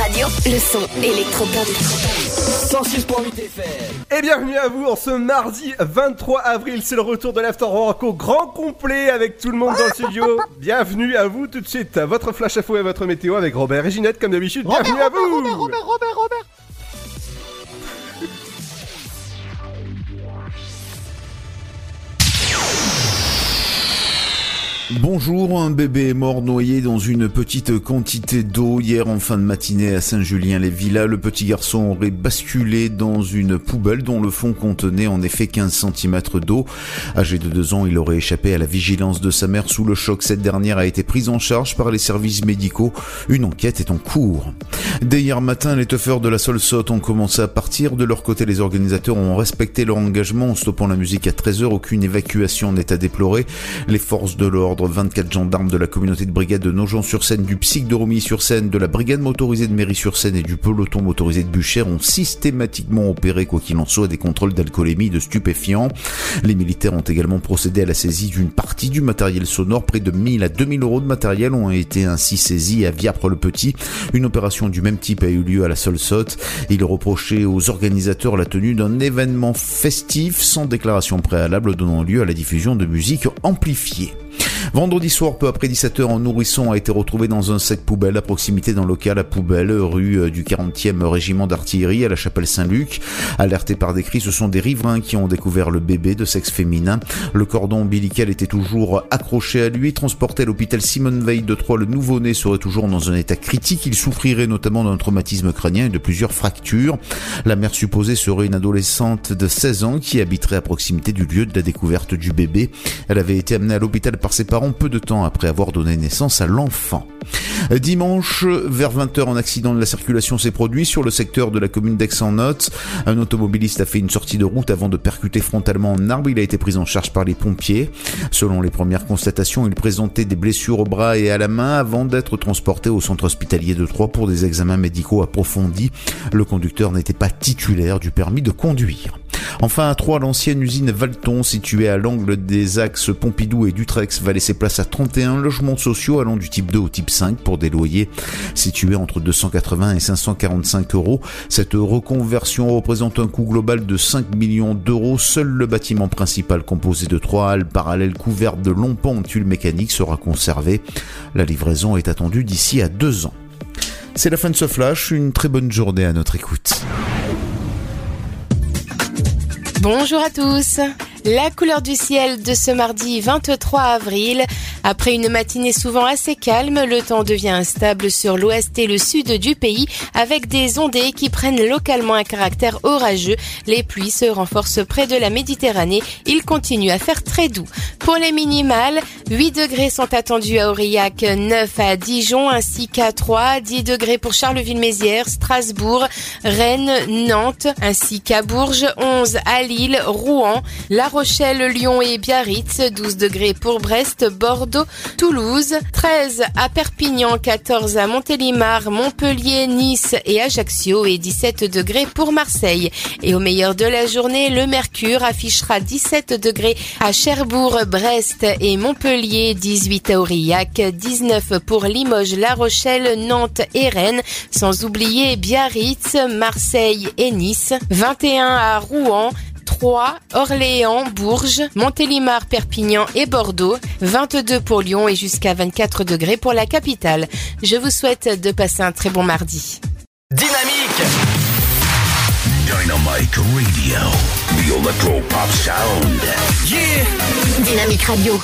Radio. Le son électropop. 106.8 FM. Et bienvenue à vous en ce mardi 23 avril, c'est le retour de l'After Rock au grand complet avec tout le monde dans le studio. Bienvenue à vous tout de suite, votre flash info et votre météo avec Robert et Ginette comme d'habitude. Bienvenue à vous Bonjour, un bébé est mort noyé dans une petite quantité d'eau hier en fin de matinée à Saint-Julien-les-Villas. Le petit garçon aurait basculé dans une poubelle dont le fond contenait en effet 15 cm d'eau. Âgé de 2 ans, il aurait échappé à la vigilance de sa mère sous le choc. Cette dernière a été prise en charge par les services médicaux. Une enquête est en cours. Dès hier matin, les teufeurs de la Solsot ont commencé à partir. De leur côté, les organisateurs ont respecté leur engagement en stoppant la musique à 13h. Aucune évacuation n'est à déplorer. Les forces de l'ordre 24 gendarmes de la communauté de brigade de Nogent-sur-Seine, du PSIC de Romilly-sur-Seine, de la brigade motorisée de Méry-sur-Seine et du peloton motorisé de Buchères ont systématiquement opéré, quoi qu'il en soit, des contrôles d'alcoolémie de stupéfiants. Les militaires ont également procédé à la saisie d'une partie du matériel sonore. Près de 1000 à 2000 euros de matériel ont été ainsi saisis à Viapre-le-Petit. Une opération du même type a eu lieu à la Solsotte. Il reprochait aux organisateurs la tenue d'un événement festif sans déclaration préalable donnant lieu à la diffusion de musique amplifiée. Vendredi soir, peu après 17h, un nourrisson a été retrouvé dans un sac poubelle à proximité d'un local à poubelle, rue euh, du 40e régiment d'artillerie à la chapelle Saint-Luc. Alertés par des cris, ce sont des riverains qui ont découvert le bébé de sexe féminin. Le cordon ombilical était toujours accroché à lui. Transporté à l'hôpital Simone Veil de Troyes, le nouveau-né serait toujours dans un état critique. Il souffrirait notamment d'un traumatisme crânien et de plusieurs fractures. La mère supposée serait une adolescente de 16 ans qui habiterait à proximité du lieu de la découverte du bébé. Elle avait été amenée à l'hôpital par ses parents peu de temps après avoir donné naissance à l'enfant. Dimanche, vers 20h, un accident de la circulation s'est produit sur le secteur de la commune d'Aix-en-Note. Un automobiliste a fait une sortie de route avant de percuter frontalement un arbre. Il a été pris en charge par les pompiers. Selon les premières constatations, il présentait des blessures au bras et à la main avant d'être transporté au centre hospitalier de Troyes pour des examens médicaux approfondis. Le conducteur n'était pas titulaire du permis de conduire. Enfin, à Troyes, l'ancienne usine Valton, située à l'angle des axes Pompidou et Dutrex, va laisser place à 31 logements sociaux allant du type 2 au type 5 pour des loyers situés entre 280 et 545 euros. Cette reconversion représente un coût global de 5 millions d'euros. Seul le bâtiment principal composé de trois halles parallèles couvertes de longs pans en tuiles mécaniques sera conservé. La livraison est attendue d'ici à deux ans. C'est la fin de ce flash, une très bonne journée à notre écoute. Bonjour à tous. La couleur du ciel de ce mardi 23 avril. Après une matinée souvent assez calme, le temps devient instable sur l'ouest et le sud du pays avec des ondées qui prennent localement un caractère orageux. Les pluies se renforcent près de la Méditerranée. Il continue à faire très doux. Pour les minimales, 8 degrés sont attendus à Aurillac, 9 à Dijon ainsi qu'à 3, 10 degrés pour Charleville-Mézières, Strasbourg, Rennes, Nantes ainsi qu'à Bourges, 11 à Lille, Rouen, Rochelle, Lyon et Biarritz, 12 degrés pour Brest, Bordeaux, Toulouse, 13 à Perpignan, 14 à Montélimar, Montpellier, Nice et Ajaccio et 17 degrés pour Marseille. Et au meilleur de la journée, le mercure affichera 17 degrés à Cherbourg, Brest et Montpellier, 18 à Aurillac, 19 pour Limoges, La Rochelle, Nantes et Rennes, sans oublier Biarritz, Marseille et Nice, 21 à Rouen, 3, Orléans, Bourges, Montélimar, Perpignan et Bordeaux, 22 pour Lyon et jusqu'à 24 degrés pour la capitale. Je vous souhaite de passer un très bon mardi. Dynamique Dynamite Radio. The Electro Pop Sound. Yeah Dynamique Radio.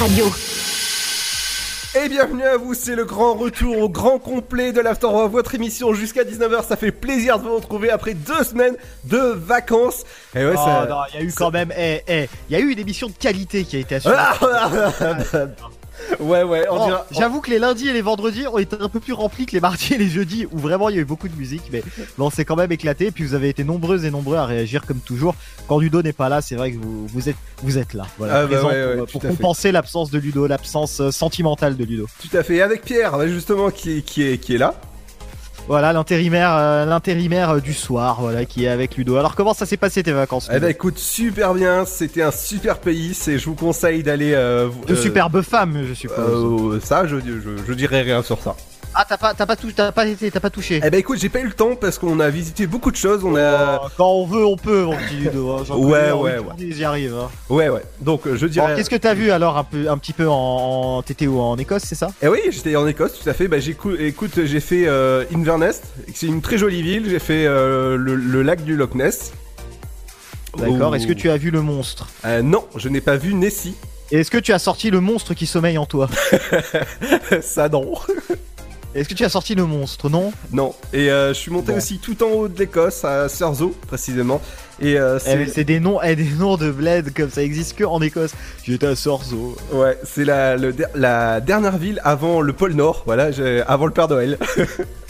Radio. Et bienvenue à vous, c'est le grand retour au grand complet de l'After votre émission jusqu'à 19h. Ça fait plaisir de vous retrouver après deux semaines de vacances. Et ouais, Oh, ça. non, il y a eu quand même, eh, eh, il y a eu une émission de qualité qui a été assurée. Ah ouais, ouais, on Oh, dirait. J'avoue que les lundis et les vendredis ont été un peu plus remplis que les mardis et les jeudis où vraiment il y a eu beaucoup de musique, mais bon, c'est quand même éclaté. Et puis vous avez été nombreuses et nombreux à réagir comme toujours. Quand Ludo n'est pas là, c'est vrai que vous, vous êtes, vous êtes là, voilà, Ah bah présent ouais, ouais, pour, fait. compenser l'absence de Ludo, l'absence euh, sentimentale de Ludo. Tout à fait. Et avec Pierre, bah, justement, qui, qui, est, qui est là. Voilà l'intérimaire, euh, l'intérimaire euh, du soir, voilà, qui est avec Ludo. Alors comment ça s'est passé tes vacances Eh ben écoute, super bien. C'était un super pays. C'est, je vous conseille d'aller. Euh, De euh, superbes femmes, je suppose. euh, ça, je, je, je dirais rien sur ça. Ah t'as pas, t'as pas, tou- pas été, t'as pas touché. Eh ben écoute, j'ai pas eu le temps parce qu'on a visité beaucoup de choses. On a. Oh, Quand on veut, on peut, mon petit Ludo. hein, Ouais, ouais, ouais. J'y arrive. hein. Ouais, ouais. Donc euh, je Bon, dirais. Qu'est-ce que t'as vu alors un peu, un petit peu en, en TT ou en Écosse, c'est ça? Eh oui, j'étais en Écosse, tout à fait. Bah, j'écou- écoute, j'ai fait euh, Inverness, c'est une très jolie ville. J'ai fait euh, le, le lac du Loch Ness. D'accord. Oh. Est-ce que tu as vu le monstre? Euh, non, je n'ai pas vu Nessie. Et est-ce que tu as sorti le monstre qui sommeille en toi? Ça non. Est-ce que tu as sorti le monstre Non non. Et euh, je suis monté Bon. aussi tout en haut de l'Écosse, à Surzo précisément. Et euh, Eh, c'est des noms, eh, des noms de bled comme ça existe que en Écosse. J'étais à Sorzo. ouais, c'est la, le la dernière ville avant le pôle Nord. Voilà, avant le Père Noël.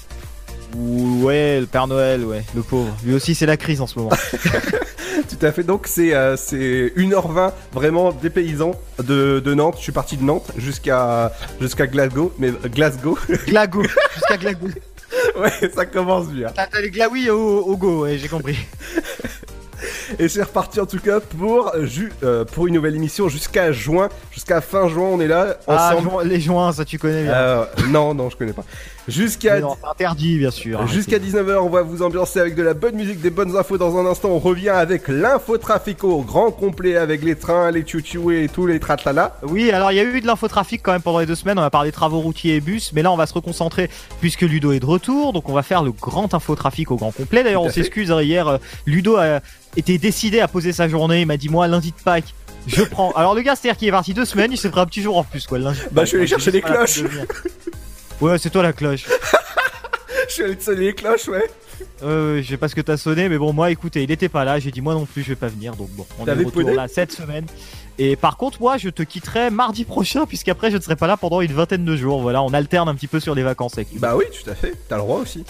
Ou ouais, le Père Noël, ouais, le pauvre. Lui aussi, c'est la crise en ce moment. tout à fait. Donc c'est euh, c'est 1h20 vraiment des paysans de, de Nantes. Je suis parti de Nantes jusqu'à jusqu'à Glasgow, mais euh, Glasgow. Glago, jusqu'à Glago. ouais, ça commence bien. T'as les glaouis au, au go, ouais, j'ai compris. Et c'est reparti en tout cas pour, ju- euh, pour une nouvelle émission jusqu'à juin, jusqu'à fin juin, on est là Ah, ensemble. les joints, ça tu connais bien. Euh, non, non, je connais pas. Jusqu'à interdit, bien sûr. jusqu'à 19h, on va vous ambiancer avec de la bonne musique, des bonnes infos. Dans un instant, on revient avec l'infotrafico au grand complet avec les trains, les tchou et tous les tratlala. Oui, alors il y a eu de l'infotrafic quand même pendant les deux semaines. On a parlé travaux routiers et bus, mais là on va se reconcentrer puisque Ludo est de retour. Donc on va faire le grand infotrafic au grand complet. D'ailleurs, on s'excuse hein, hier. euh, Ludo a été décidé à poser sa journée. Il m'a dit moi lundi de Pâques. Je prends. Alors le gars, c'est-à-dire qu'il est parti deux semaines, il s'est pris un petit jour en plus quoi. lundi Bah, je suis allé chercher la cloches. Ouais, c'est toi la cloche. Je suis allé te sonner les cloches, ouais. Euh, je sais pas ce que t'as sonné, mais bon, moi, écoutez, il était pas là. J'ai dit, moi non plus, je vais pas venir. Donc bon, on est de retour là cette semaine. Et par contre, moi, je te quitterai mardi prochain, puisqu'après, je ne serai pas là pendant une vingtaine de jours. Voilà, on alterne un petit peu sur les vacances avec lui. Bah oui, tout à fait. T'as le droit aussi.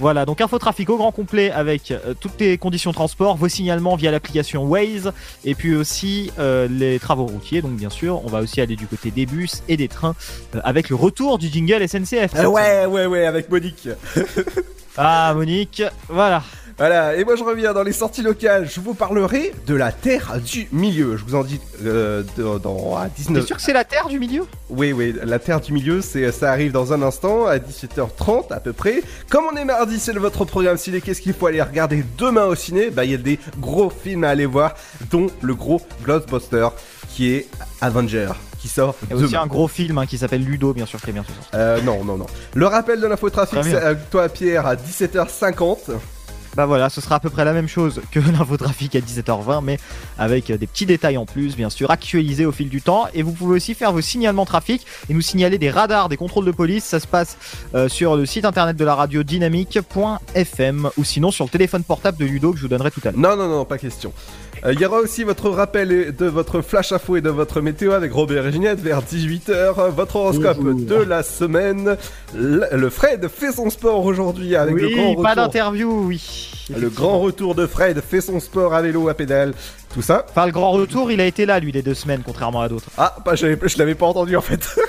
Voilà, donc infotrafic au grand complet avec euh, toutes les conditions de transport, vos signalements via l'application Waze, et puis aussi euh, les travaux routiers. Donc bien sûr, on va aussi aller du côté des bus et des trains euh, avec le retour du jingle SNCF. Ouais, ouais, ouais, avec Monique. Ah, Monique, voilà. Voilà, et moi je reviens dans les sorties locales. Je vous parlerai de la Terre du Milieu. Je vous en dis euh, dans à T'es 19. sûr que c'est la Terre du milieu? Oui, oui, la Terre du Milieu, c'est ça arrive dans un instant à 17h30 à peu près. Comme on est mardi, c'est le- votre programme ciné. Qu'est-ce qu'il faut aller regarder demain au ciné? Bah, il y a des gros films à aller voir, dont le gros Ghostbuster qui est Avenger, qui sort Il y a aussi demain. un gros film hein, qui s'appelle Ludo, bien sûr, qui est bientôt sorti. Euh, non, non, non. Le rappel de l'infotrafic, Très bien. c'est avec toi, Pierre, à 17h50. Bah voilà, ce sera à peu près la même chose que l'infotrafic à 17h20, mais avec euh, des petits détails en plus, bien sûr, actualisés au fil du temps. Et vous pouvez aussi faire vos signalements trafic et nous signaler des radars, des contrôles de police. Ça se passe euh, sur le site internet de la radio dynamique.fm ou sinon sur le téléphone portable de Ludo que je vous donnerai tout à l'heure. Non, non, non, pas question. Euh, Il y aura aussi votre rappel de votre flash info et de votre météo avec Robert et Ginette vers 18h. Votre horoscope Bonjour. de la semaine. Le, Fred fait son sport aujourd'hui avec le grand oui, retour. pas d'interview, oui. Le grand retour de Fred fait son sport à vélo, à pédale, tout ça. Enfin, le grand retour, il a été là, lui, les deux semaines, contrairement à d'autres. Ah, bah, je l'avais pas entendu en fait.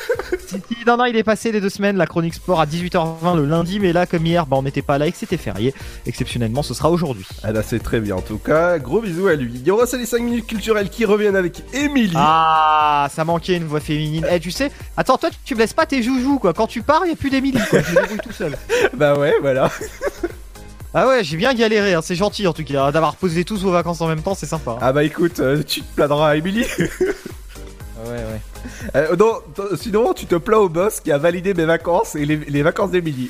Si, si, non, non, il est passé les deux semaines, la chronique sport à 18h20 le lundi, mais là, comme hier, bah, on n'était pas là et que c'était férié. Exceptionnellement, ce sera aujourd'hui. Ah là, c'est très bien en tout cas. Gros bisous à lui. Il y aura les 5 minutes culturelles qui reviennent avec Émilie. Ah, ça manquait une voix féminine. Eh, tu sais, attends, toi, tu me laisses pas tes joujoux, quoi. Quand tu pars, il y a plus d'Emilie, quoi. Je me débrouille tout seul. Bah ouais, voilà. Ah ouais, j'ai bien galéré, hein. c'est gentil en tout cas. hein, D'avoir posé tous vos vacances en même temps, c'est sympa. hein. Ah bah écoute, euh, tu te plaindras à Émilie. Ah ouais, ouais. Euh, non, sinon, tu te plains au boss qui a validé mes vacances et les, les vacances d'Émilie.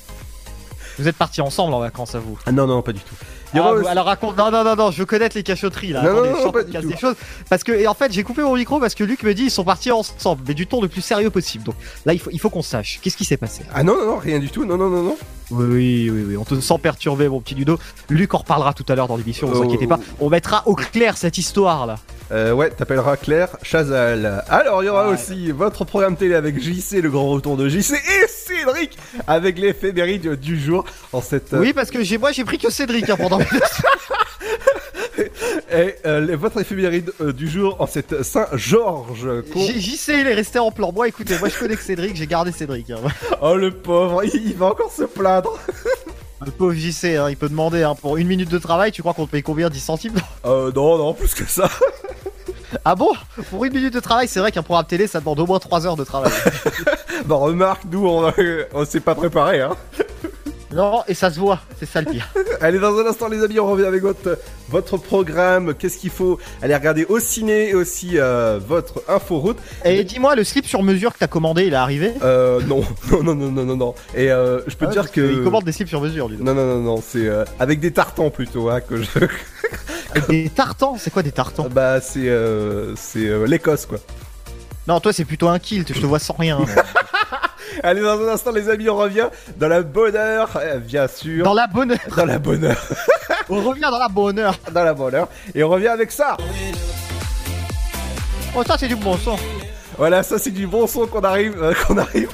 Vous êtes partis ensemble en vacances, à vous. Ah non, non, pas du tout. Ah, vous- Alors raconte, non, non, non, non, je veux connaître les cachotteries là. Non, Attendez, non, non, pas du tout. des choses. Parce que, et en fait, j'ai coupé mon micro parce que Luc me dit ils sont partis ensemble, mais du ton le plus sérieux possible. Donc là, il faut, il faut qu'on sache. Qu'est-ce qui s'est passé? Ah non, non, non, rien du tout. Non, non, non, non. Oui, oui, oui, on te sent perturbé, mon petit Ludo. Luc en reparlera tout à l'heure dans l'émission, vous Oh. inquiétez pas. On mettra au clair cette histoire là. Euh, ouais, t'appelleras Claire Chazal. Alors, il y aura Ouais. aussi votre programme télé avec JC, le grand retour de JC, et Cédric avec l'éphéméride du jour en cette. euh, Oui, parce que j'ai, moi, j'ai pris que Cédric hein, pendant. Et euh, votre éphéméride euh, du jour en cette Saint-Georges. JC, il est resté en plan. Moi, écoutez, moi, je connais que Cédric, j'ai gardé Cédric. hein. Oh le pauvre, il, il va encore se plaindre. Le pauvre JC, hein, il peut demander hein, pour une minute de travail, tu crois qu'on te paye combien 10 centimes? Euh, non, non, plus que ça. Ah bon? Pour une minute de travail, c'est vrai qu'un programme télé, ça demande au moins 3 heures de travail. Bon, remarque, nous, on, on s'est pas préparé, hein. Non, et ça se voit, c'est ça le pire. Allez, dans un instant, les amis, on revient avec votre, votre programme. Qu'est-ce qu'il faut aller regarder au ciné et aussi euh, votre inforoute. Et dis-moi, le slip sur mesure que t'as commandé, il est arrivé? Euh, non, non, non, non, non, non. Et euh, je peux Ah te dire que. Il commande des slips sur mesure, lui. Non, non, non, non, c'est euh, avec des tartans plutôt, hein, que je. Des tartans? C'est quoi des tartans? Bah, c'est euh, c'est l'Écosse, quoi. Non, toi, c'est plutôt un kilt, je te vois sans rien. Allez, dans un instant, les amis, on revient dans la bonne heure, euh, bien sûr. Dans la bonne Dans la bonne heure. On revient dans la bonne heure. dans la bonne heure. Et on revient avec ça. Oh, ça, c'est du bon son. Voilà, ça, c'est du bon son qu'on arrive, euh, qu'on arrive.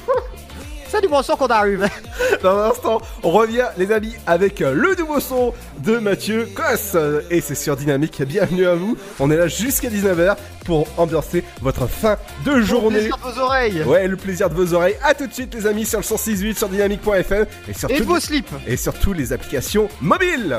C'est du bon son qu'on arrive. Dans un instant, on revient, les amis, avec euh, le nouveau son de Mathieu Cosse. Et c'est sur Dynamique. Bienvenue à vous. On est là jusqu'à 19h pour ambiancer votre fin de journée. Plaisir de vos oreilles. Ouais, le plaisir de vos oreilles. À tout de suite, les amis, sur le 106.8 sur dynamique.fm et sur, Et vos slips. et sur toutes les applications mobiles.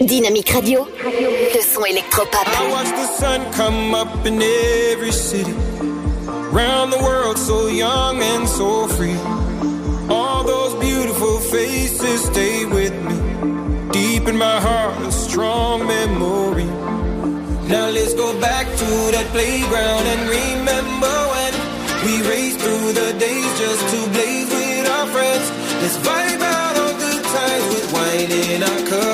Dynamique Radio, le son électropop. I watch the sun come up in every city. Round the world, so young and so free. All those beautiful faces stay with me. Deep in my heart, a strong memory. Now let's go back to that playground and remember when we raced through the days just to blaze with our friends. Let's vibe out on good times with wine in our cups.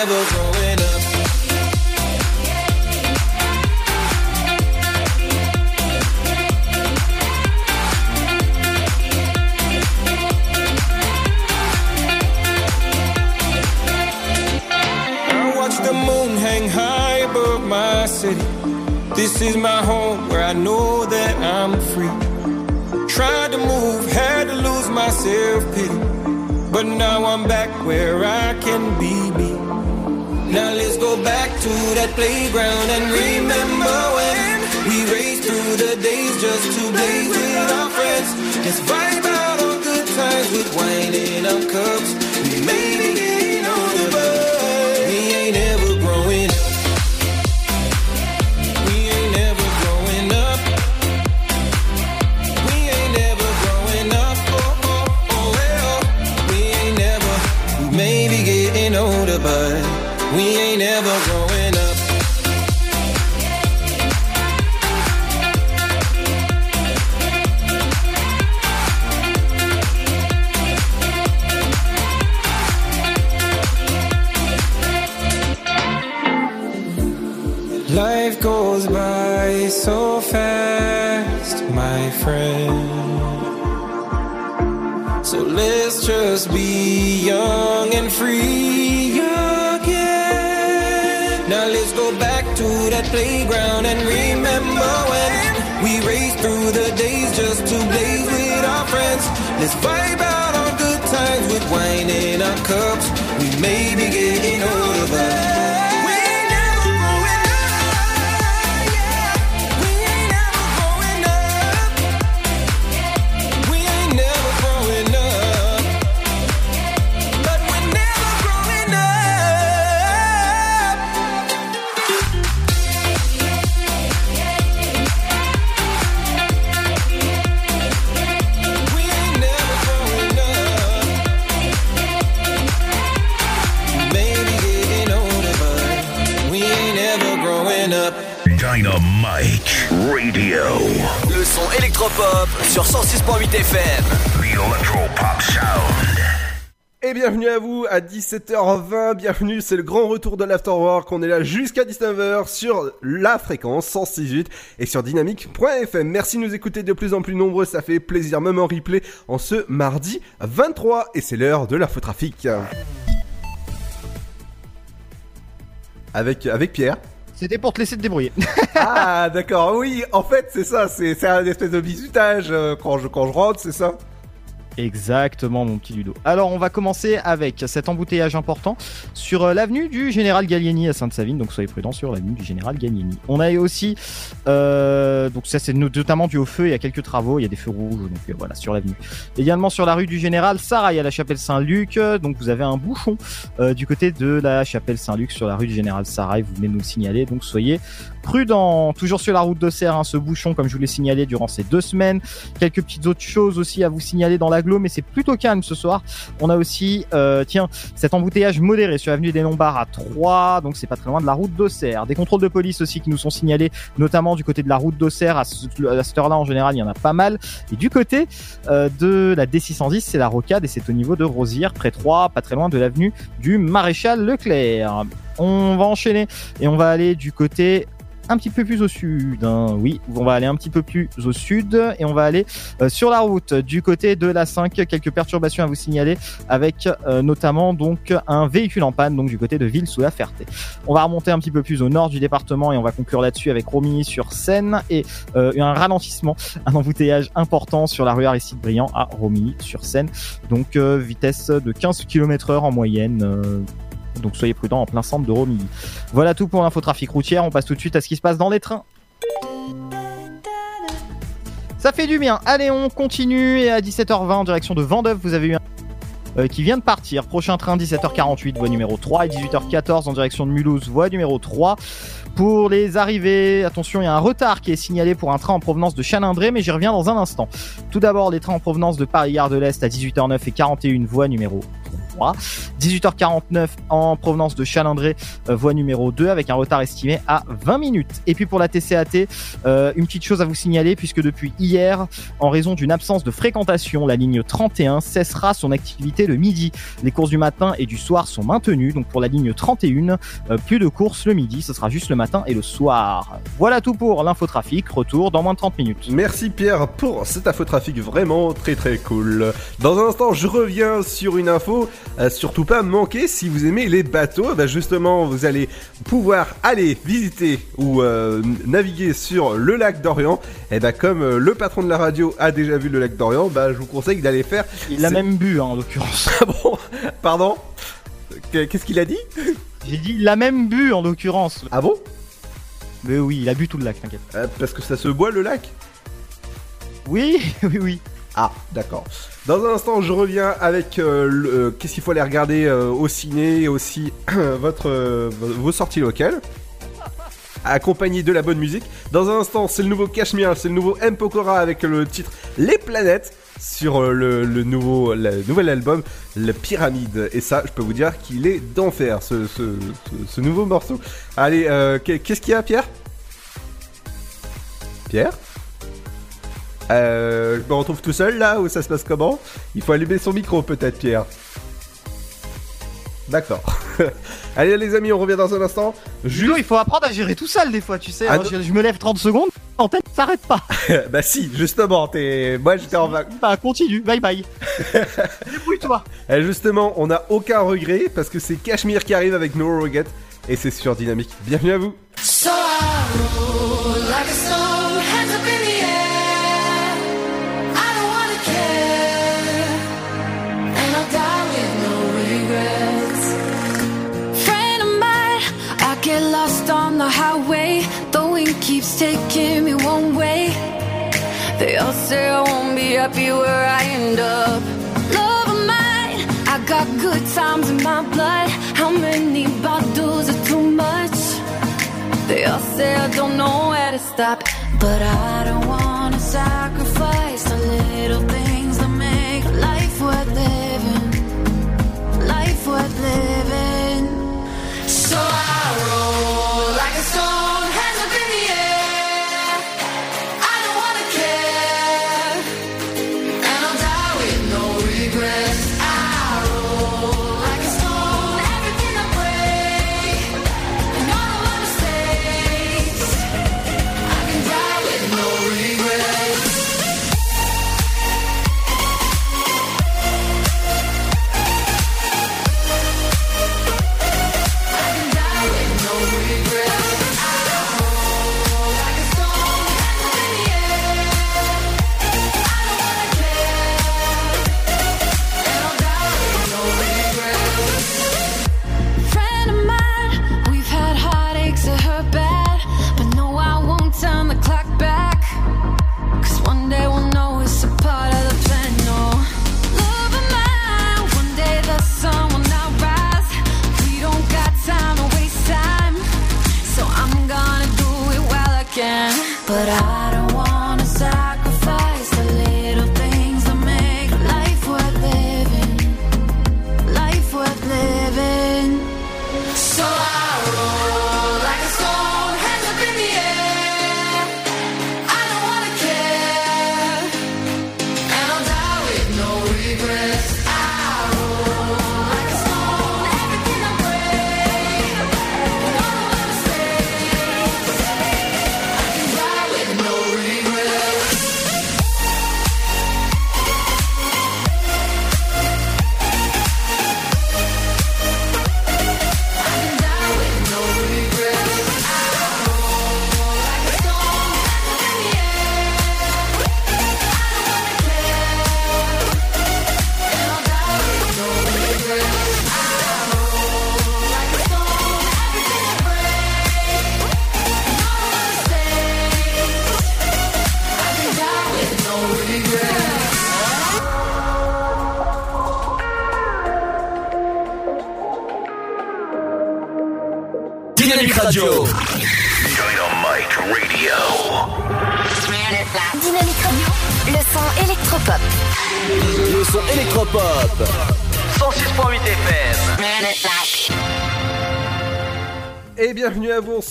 Never growing up. I watch the moon hang high above my city. This is my home where I know that I'm free. Tried to move, had to lose my self pity. But now I'm back where I can be. Now let's go back to that playground and remember when we raced through the days just to blaze with our friends. Let's vibe out on good times with wine in our cups. So fast, my friend. So let's just be young and free again. Now let's go back to that playground and remember when we raced through the days just to blaze with our friends. Let's vibe out on good times with wine in our cups. We may be getting older, but sur 106.8 FM. Electropop Sound. Et bienvenue à vous à 17h20, bienvenue, c'est le grand retour de l'Afterwork, on est là jusqu'à 19h sur la fréquence 106.8 et sur dynamique.fm. Merci de nous écouter de plus en plus nombreux, ça fait plaisir même en replay en ce mardi 23 et c'est l'heure de l'infotrafic. Avec, avec Pierre. C'était pour te laisser te débrouiller. Ah d'accord, oui, en fait c'est ça, c'est un espèce de bisutage euh, quand je, quand je rentre, c'est ça? Exactement, mon petit Ludo. Alors, on va commencer avec cet embouteillage important sur euh, l'avenue du Général Gallieni à Sainte-Savine. Donc, soyez prudents sur l'avenue du Général Gallieni. On a aussi, euh, donc ça c'est notamment dû au feu. Il y a quelques travaux, il y a des feux rouges, donc euh, voilà sur l'avenue. Également sur la rue du Général Sarail à la Chapelle Saint-Luc. Donc, vous avez un bouchon euh, du côté de la Chapelle Saint-Luc sur la rue du Général Sarail. Vous venez nous le signaler. Donc, soyez prudents. Toujours sur la route d'Auxerre, hein, ce bouchon, comme je vous l'ai signalé durant ces deux semaines. Quelques petites autres choses aussi à vous signaler dans la l'agglo, mais c'est plutôt calme ce soir. On a aussi, euh, tiens, cet embouteillage modéré sur l'avenue des Lombards à 3, donc c'est pas très loin de la route d'Auxerre. Des contrôles de police aussi qui nous sont signalés, notamment du côté de la route d'Auxerre. À cette heure-là, en général, il y en a pas mal. Et du côté euh, de la D610, c'est la rocade et c'est au niveau de Rosière, près 3, pas très loin de l'avenue du Maréchal Leclerc. On va enchaîner et on va aller du côté un petit peu plus au sud. hein. Oui, on va aller un petit peu plus au sud et on va aller euh, sur la route du côté de la 5. Quelques perturbations à vous signaler avec euh, notamment donc un véhicule en panne donc du côté de Ville sous la Ferté. On va remonter un petit peu plus au nord du département et on va conclure là-dessus avec Romilly sur Seine et euh, un ralentissement, un embouteillage important sur la rue Aristide Briand à Romilly sur Seine. Donc vitesse de 15 km heure en moyenne. Donc soyez prudents en plein centre de Romilly. Voilà tout pour l'infotrafic routière. On passe tout de suite à ce qui se passe dans les trains. Ça fait du bien. Allez, on continue. Et à 17h20 en direction de Vendeuve, vous avez eu un euh, qui vient de partir. Prochain train 17h48, voie numéro 3 et 18h14 en direction de Mulhouse, voie numéro 3. Pour les arrivées, attention, il y a un retard qui est signalé pour un train en provenance de Chalindré, mais j'y reviens dans un instant. Tout d'abord, les trains en provenance de Paris-Gare de l'Est à 18h09 et 41, voie numéro 3. 18h49 en provenance de Chalindré, euh, voie numéro 2, avec un retard estimé à 20 minutes. Et puis pour la TCAT, euh, une petite chose à vous signaler, puisque depuis hier, en raison d'une absence de fréquentation, la ligne 31 cessera son activité le midi. Les courses du matin et du soir sont maintenues, donc pour la ligne 31, euh, plus de courses le midi, ce sera juste le matin et le soir. Voilà tout pour l'infotrafic, retour dans moins de 30 minutes. Merci Pierre pour cet infotrafic vraiment très très cool. Dans un instant, je reviens sur une info, euh, surtout pas manquer si vous aimez les bateaux, bah justement vous allez pouvoir aller visiter ou euh, naviguer sur le lac d'Orient. Et bah comme euh, le patron de la radio a déjà vu le lac d'Orient, bah je vous conseille d'aller faire. Il l'a même bu, hein, en l'occurrence. Ah bon? Pardon? Qu- Qu'est-ce qu'il a dit? J'ai dit il l'a même bu, en l'occurrence. Ah bon? Mais oui, il a bu tout le lac, t'inquiète. Parce que ça se boit le lac? Oui, oui, oui. Ah, d'accord. Dans un instant, je reviens avec euh, euh, qu'est-ce qu'il faut aller regarder euh, au ciné et aussi votre, vos sorties locales. Accompagné de la bonne musique. Dans un instant, c'est le nouveau Cashmere, c'est le nouveau M. Avec le titre Les Planètes sur le, nouvel album, La Pyramide. Et ça, je peux vous dire qu'il est d'enfer, ce, nouveau morceau. Allez, qu'est- qu'est-ce qu'il y a, Pierre? Pierre? Euh, je me retrouve tout seul là ou ça se passe comment? Il faut allumer son micro peut-être Pierre. D'accord. Allez les amis, on revient dans un instant. Jules, il faut apprendre à gérer tout seul des fois, tu sais. Ah hein, je, je me lève 30 secondes, en tête, ça s'arrête pas. bah si, justement, t'es... moi j'étais en vacances. Bah continue, bye bye. Débrouille-toi. Et justement, on n'a aucun regret parce que c'est Cashmere qui arrive avec No Regret et c'est sur Dynamique. Bienvenue à vous. So I roll like a highway. The wind keeps taking me one way. They all say I won't be happy where I end up. Love of mine, I got good times in my blood. How many bottles are too much? They all say I don't know where to stop, but I don't wanna sacrifice the little things that make life worth living. Life worth living.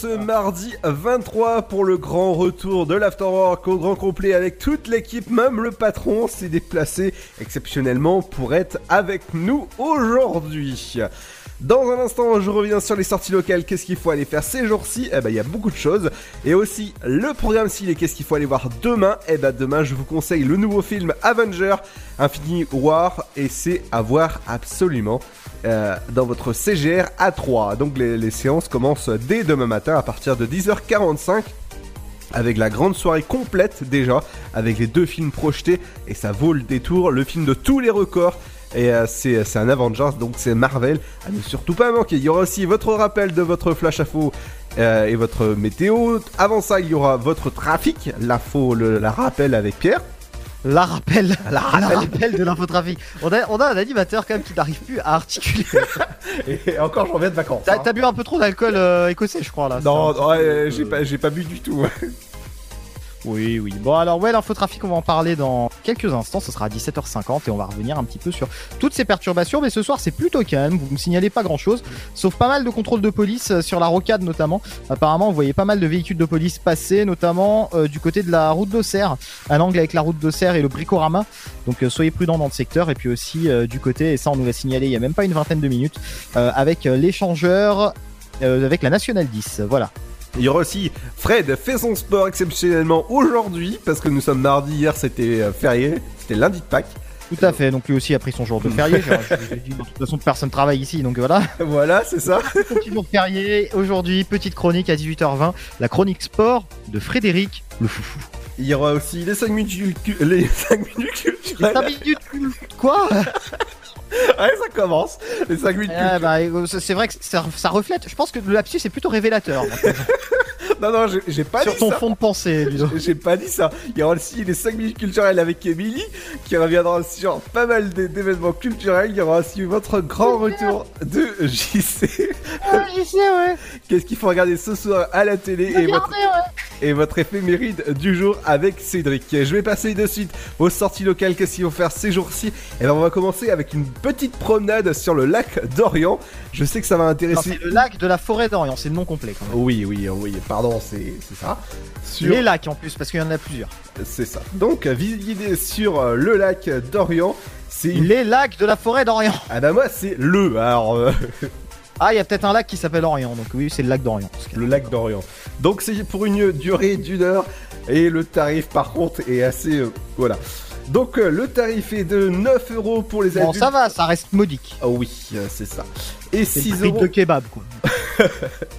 Ce mardi 23 pour le grand retour de l'Afterwork au grand complet avec toute l'équipe, même le patron s'est déplacé exceptionnellement pour être avec nous aujourd'hui. Dans un instant, je reviens sur les sorties locales, qu'est-ce qu'il faut aller faire ces jours-ci? Eh ben, il y a beaucoup de choses. Et aussi, le programme ciné, qu'est-ce qu'il faut aller voir demain? Eh ben, demain, je vous conseille le nouveau film Avenger Infinity War, et c'est à voir absolument euh, dans votre CGR A3. Donc, les, séances commencent dès demain matin à partir de 10h45 avec la grande soirée complète déjà, avec les deux films projetés, et ça vaut le détour, le film de tous les records. Et euh, c'est un Avengers, donc c'est Marvel, à ne surtout pas manquer. Il y aura aussi votre rappel de votre flash info euh, et votre météo. Avant ça, il y aura votre trafic, l'info, le, la rappel avec Pierre. La rappel, La la rappel. rappel de l'infotrafic. On a, on a un animateur quand même qui n'arrive plus à articuler. Et encore, j'en reviens de vacances. T'as hein. t'as bu un peu trop d'alcool euh, écossais, je crois là. Non, ça. non, ouais, j'ai pas, j'ai pas bu du tout. Oui, oui. Bon, alors, ouais, l'infotrafic, on va en parler dans quelques instants. Ce sera à 17h50 et on va revenir un petit peu sur toutes ces perturbations. Mais ce soir, c'est plutôt calme. Vous me signalez pas grand chose, sauf pas mal de contrôles de police euh, sur la rocade notamment. Apparemment, vous voyez pas mal de véhicules de police passer, notamment euh, du côté de la route d'Auxerre, un angle avec la route d'Auxerre et le Bricorama. Donc, euh, soyez prudents dans le secteur. Et puis aussi du côté, et ça, on nous l'a signalé il y a même pas une vingtaine de minutes, avec l'échangeur. avec la Nationale 10, voilà. Il y aura aussi Fred fait son sport exceptionnellement aujourd'hui, parce que nous sommes mardi, hier c'était euh, férié, c'était lundi de Pâques. Tout à fait, donc lui aussi a pris son jour de férié. Je- je de toute façon, personne travaille ici, donc voilà. Voilà, c'est ça. Petit jour férié. Aujourd'hui, petite chronique à 18h20. La chronique sport de Frédéric le foufou. Il y aura aussi les 5 minutes, les 5 minutes culturelles. 5 minutes Quoi? Ouais, ça commence. Les 5 minutes Eh bah, euh, c'est c'est vrai que ça, ça reflète. Je pense que le lapsus est plutôt révélateur. Non, non, j'ai- pas Sur dit ton ça. fond de pensée. J'ai pas dit ça. Il y aura aussi les 5 minutes culturelles avec Emily, qui reviendra sur pas mal d'é- d'événements culturels. Il y aura aussi votre grand retour de JC. J'y sais, ouais. Qu'est-ce qu'il faut regarder ce soir à la télé et votre, ouais. et votre éphéméride du jour avec Cédric. Je vais passer de suite aux sorties locales. Qu'est-ce qu'ils vont faire ces jours-ci? Et ben on va commencer avec une petite promenade sur le lac d'Orient. Je sais que ça va intéresser. c'est le lac de la forêt d'Orient, c'est le nom complet quand même. Oui, oui, oui, pardon, c'est c'est ça. Sur... Les lacs en plus, parce qu'il y en a plusieurs. C'est ça. Donc, visiter sur euh, le lac d'Orient, c'est. Les lacs de la forêt d'Orient. Ah bah moi, c'est le, alors, euh, Ah, il y a peut-être un lac qui s'appelle Orient, donc oui, c'est le lac d'Orient. le lac d'Orient. Donc, c'est pour une durée d'une heure, et le tarif, par contre, est assez... euh, voilà. Donc, euh, le tarif est de 9 euros pour les Bon, adultes. ça va, ça reste modique. Ah oui, euh, c'est ça. Et C'est 6 le prix euros... de kebab, quoi.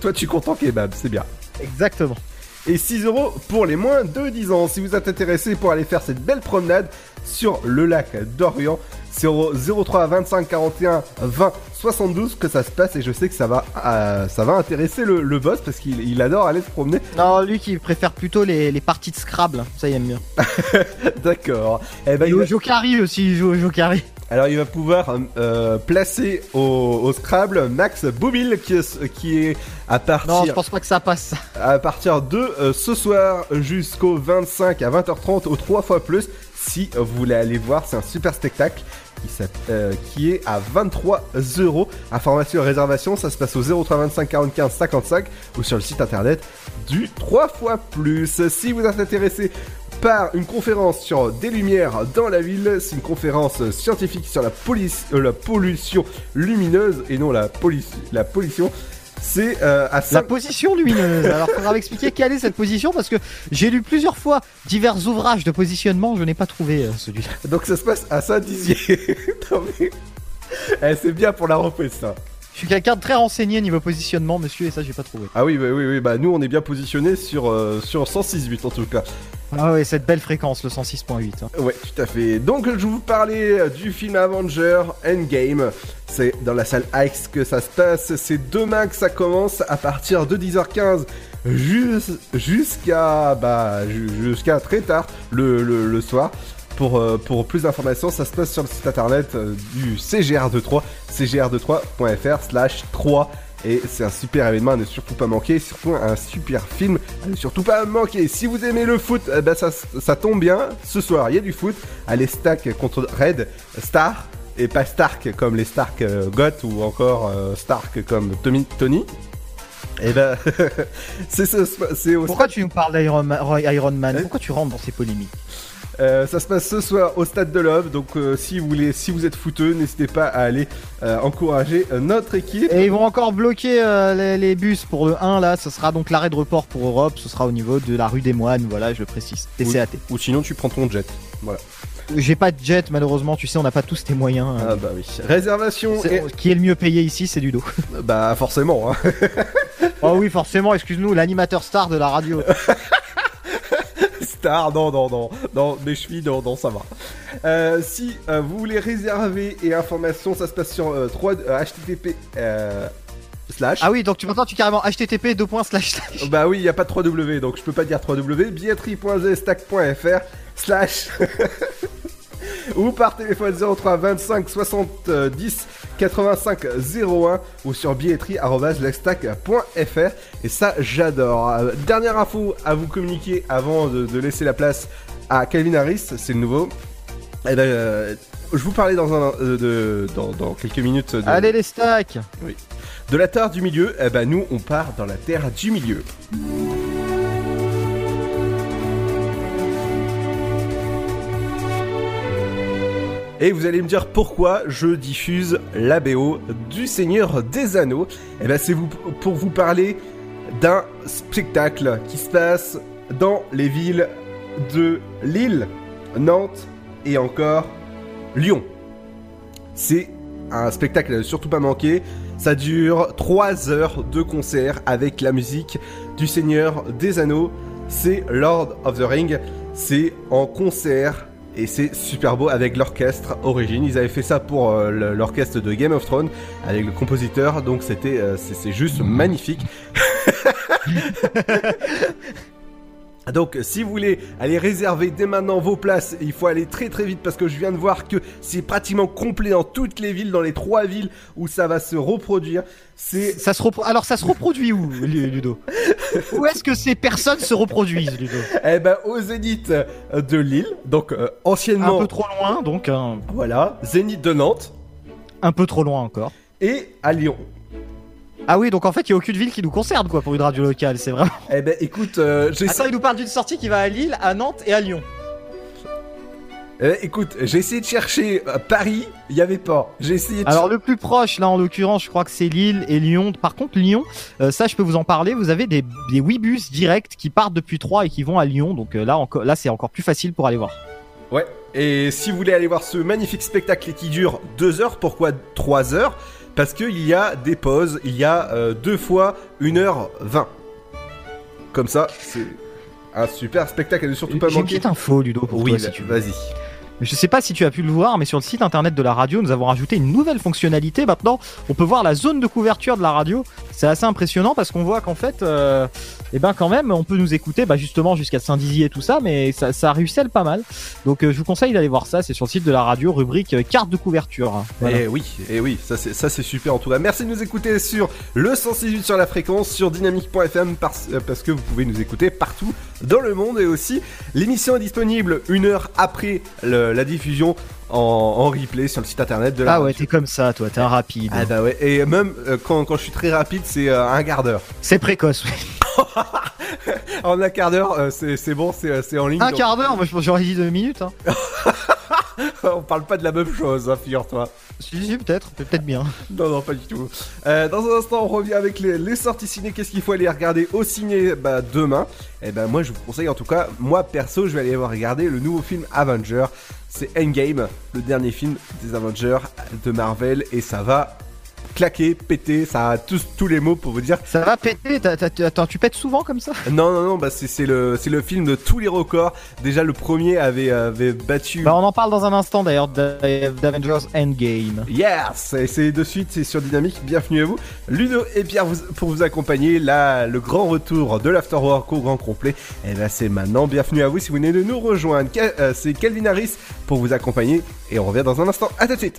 Toi, tu comptes en kebab, c'est bien. Exactement. Et 6 euros pour les moins de 10 ans. Si vous êtes intéressé pour aller faire cette belle promenade sur le lac d'Orient, c'est au 03 25 41 20 72 que ça se passe et je sais que ça va, euh, ça va intéresser le, le boss parce qu'il il adore aller se promener. Non, lui qui préfère plutôt les, les parties de Scrabble, ça il aime bien. D'accord. Eh ben, Et il au va- Jokari aussi, il joue au Jokari. Alors il va pouvoir euh, placer au, au Scrabble Max Boubil qui, est- qui est à partir Non, je pense pas que ça passe. à partir de euh, ce soir jusqu'au 25 à 20h30 au 3 fois plus si vous voulez aller voir c'est un super spectacle qui, euh, qui est à 23 euros information et réservation ça se passe au 03 25 45 55 ou sur le site internet du 3 fois plus si vous êtes intéressé par une conférence sur des lumières dans la ville. C'est une conférence scientifique sur la, police, euh, la pollution lumineuse et non la, pollu- la pollution. C'est euh, à La Saint- position lumineuse. Alors, faudra m'expliquer quelle est cette position parce que j'ai lu plusieurs fois divers ouvrages de positionnement, je n'ai pas trouvé euh, celui-là. Donc ça se passe à Saint-Dizier. Eh, c'est bien pour la reprise ça. Je suis quelqu'un de très renseigné niveau positionnement, monsieur, et ça j'ai pas trouvé. Ah oui, bah, oui, oui, bah nous on est bien positionné sur, euh, sur 106.8 en tout cas. Ah ouais, cette belle fréquence, le 106.8. hein. Ouais, tout à fait. Donc je vous parlais euh, du film Avenger Endgame. C'est dans la salle X que ça se passe. C'est demain que ça commence à partir de 10h15 jus- jusqu'à bah, jusqu'à très tard le, le- le soir. Pour, euh, pour plus d'informations, ça se passe sur le site internet euh, du CGR23, cgr23.fr slash 3 Et c'est un super événement à ne surtout pas manquer, surtout un super film à ne surtout pas manquer. Si vous aimez le foot, eh ben ça, ça tombe bien. Ce soir, il y a du foot. Allez, Stack contre Red Star. Et pas Stark comme les Stark euh, Goth ou encore euh, Stark comme Tommy, Tony. Et ben, c'est Pourquoi tu nous parles d'Iron Ma- Iron Man? Pourquoi tu rentres dans ces polémiques? Euh, ça se passe ce soir au stade de Love, donc euh, si vous voulez, si vous êtes fouteux, n'hésitez pas à aller euh, encourager notre équipe. Et ils vont encore bloquer euh, les, les bus pour le 1 là, ce sera donc l'arrêt de report pour Europe, ce sera au niveau de la rue des Moines, voilà, je le précise. TCAT. Ou sinon tu prends ton jet. Voilà. J'ai pas de jet malheureusement, tu sais, on n'a pas tous tes moyens. Ah bah oui. Réservation et... Qui est le mieux payé ici, c'est Ludo. Bah forcément. Hein. oh oui, forcément, excuse-nous, l'animateur star de la radio. Star, non, non, non, non, mes chevilles, non, non, ça va. Euh, si euh, vous voulez réserver et informations, ça se passe sur euh, 3, euh, http slash. Ah oui, donc tu maintenant tu carrément http deux points slash slash. Bah oui, il n'y a pas de 3W, donc je peux pas dire 3W. Billetterie.zstack.fr slash ou par téléphone 03 25 70 85 01 ou sur billetterie.lestack.fr et ça j'adore. Euh, Dernière info à vous communiquer avant de, de laisser la place à Calvin Harris, c'est le nouveau. Eh ben, euh, je vous parlais dans, un, euh, de, dans, dans quelques minutes de, Allez les stacks oui. de la terre du milieu. Eh ben nous on part dans la terre du milieu. Et vous allez me dire pourquoi je diffuse la BO du Seigneur des Anneaux. Et ben c'est vous, pour vous parler d'un spectacle qui se passe dans les villes de Lille, Nantes et encore Lyon. C'est un spectacle surtout pas manquer. Ça dure 3 heures de concert avec la musique du Seigneur des Anneaux. C'est Lord of the Ring. C'est en concert et c'est super beau avec l'orchestre origine. Ils avaient fait ça pour euh, l'orchestre de Game of Thrones avec le compositeur. Donc c'était euh, c'est c'est juste magnifique. Donc si vous voulez aller réserver dès maintenant vos places, il faut aller très très vite parce que je viens de voir que c'est pratiquement complet dans toutes les villes, dans les trois villes où ça va se reproduire. C'est ça se repro- Alors ça se reproduit où, Lu- Ludo? Où est-ce que ces personnes se reproduisent, Ludo? Eh ben au Zénith euh, de Lille, donc euh, anciennement Un peu trop loin, donc. hein. voilà, Zénith de Nantes Un peu trop loin encore. et à Lyon. Ah oui, donc en fait, il n'y a aucune ville qui nous concerne, quoi, pour une radio locale, c'est vraiment. Eh ben écoute, euh, j'ai Attends, il nous parle d'une sortie qui va à Lille, à Nantes et à Lyon. eh, écoute, j'ai essayé de chercher euh, Paris, il y avait pas. J'ai essayé de Alors le plus proche, là en l'occurrence, je crois que c'est Lille et Lyon. Par contre, Lyon, euh, ça je peux vous en parler. Vous avez des, des Webus directs qui partent depuis Troyes et qui vont à Lyon. Donc euh, là, là c'est encore plus facile pour aller voir. Ouais, et si vous voulez aller voir ce magnifique spectacle qui dure 2 heures, pourquoi 3 heures? Parce qu'il y a des pauses, il y a euh, deux fois 1h20. Comme ça, c'est un super spectacle à ne surtout pas J'ai une manquer. petite info, Ludo, pour oui, toi, si tu vas-y. Je sais pas si tu as pu le voir, mais sur le site internet de la radio, nous avons rajouté une nouvelle fonctionnalité. Maintenant, on peut voir la zone de couverture de la radio. C'est assez impressionnant parce qu'on voit qu'en fait, euh, eh ben quand même, on peut nous écouter, bah justement jusqu'à Saint-Dizier et tout ça, mais ça, ça ruisselle pas mal. Donc, euh, je vous conseille d'aller voir ça. C'est sur le site de la radio, rubrique euh, carte de couverture. Voilà. Et oui, et oui, ça c'est ça c'est super en tout cas. Merci de nous écouter sur le 168 sur la fréquence, sur dynamique.fm parce, euh, parce que vous pouvez nous écouter partout dans le monde et aussi l'émission est disponible une heure après le- la diffusion en, en replay sur le site internet de la Ah ouais, radio. t'es comme ça, toi, t'es un rapide. Ah bah ouais, et même euh, quand, quand je suis très rapide, c'est euh, un quart d'heure. C'est précoce, oui. En un quart d'heure, euh, c'est bon, c'est en ligne. Un donc- quart d'heure, moi je- j'aurais dit deux minutes. Hein. On parle pas de la même chose, hein, figure-toi. Si, si, peut-être, peut-être bien. Non, non, pas du tout. Euh, dans un instant, on revient avec les, les sorties ciné. Qu'est-ce qu'il faut aller regarder au ciné? Bah, demain Et ben moi, je vous conseille en tout cas, moi perso, je vais aller voir regarder le nouveau film Avenger. C'est Endgame, le dernier film des Avengers de Marvel, et ça va claquer, péter, ça a tous, tous les mots pour vous dire. Ça va péter, t'as- t'as- attends, tu pètes souvent comme ça? Non, non, non, bah c'est c'est le, c'est le film de tous les records. Déjà, le premier avait, avait battu. Bah on en parle dans un instant d'ailleurs d'a- d'Avengers Endgame. Yes, et c'est de suite, c'est sur Dynamique. Bienvenue à vous, Ludo et Pierre vous- pour vous accompagner. Là, le grand retour de l'Afterwork au grand complet. Et ben c'est maintenant. Bienvenue à vous si vous venez de nous rejoindre. Euh, C'est Calvin Harris pour vous accompagner et on revient dans un instant. À tout de suite.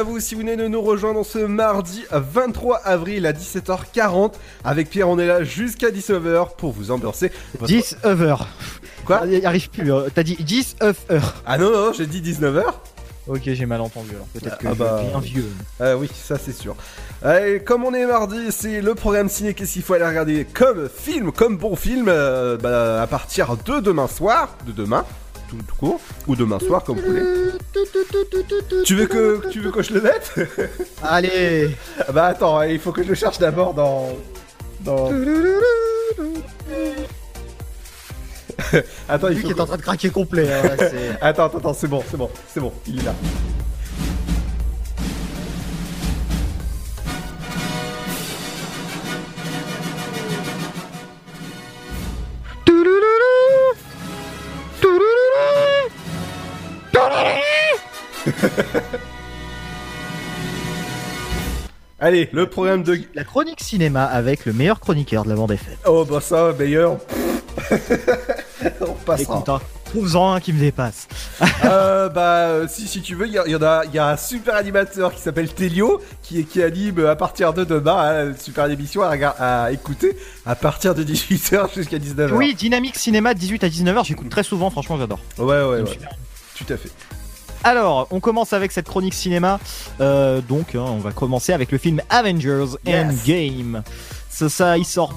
À vous si vous venez de nous rejoindre ce mardi 23 avril à 17h40. Avec Pierre, on est là jusqu'à 19h pour vous ambiancer. votre- 10 heures. Quoi Il arrive plus. euh, T'as dit 10 heures. Ah non, non, j'ai dit 19h. Ok, j'ai mal entendu alors. Peut-être que Ah je bah. un vieux. Ah oui, ça c'est sûr. Allez, comme on est mardi, c'est le programme ciné. Qu'est-ce qu'il faut aller regarder comme film, comme bon film, euh, bah, à partir de demain soir, de demain, tout, tout court, ou demain soir, comme vous voulez. Tu veux que, tu veux que je le mette Allez Bah attends, il faut que je le cherche d'abord dans... dans... attends, il Lui faut qui est en train de craquer complet. hein, Attends, attends, attends, c'est bon, c'est bon, c'est bon, il est là. Allez, le programme de... La chronique cinéma avec le meilleur chroniqueur de la bande FM. Oh bah ça, meilleur. On passera. Écoute, hein, trouve-en un qui me dépasse. Euh, bah euh, si, si tu veux, il y, a- il y en a, il y a un super animateur qui s'appelle Telio qui, qui anime à partir de demain, hein, super émission à, écouter à partir de 18h jusqu'à 19h. Oui, Dynamique Cinéma, 18 à 19h, j'écoute très souvent, franchement, j'adore. Ouais, ouais, ouais. super. Tout à fait. Alors, on commence avec cette chronique cinéma. Euh, donc, hein, on va commencer avec le film Avengers Yes. Endgame. Ça, ça, il sort,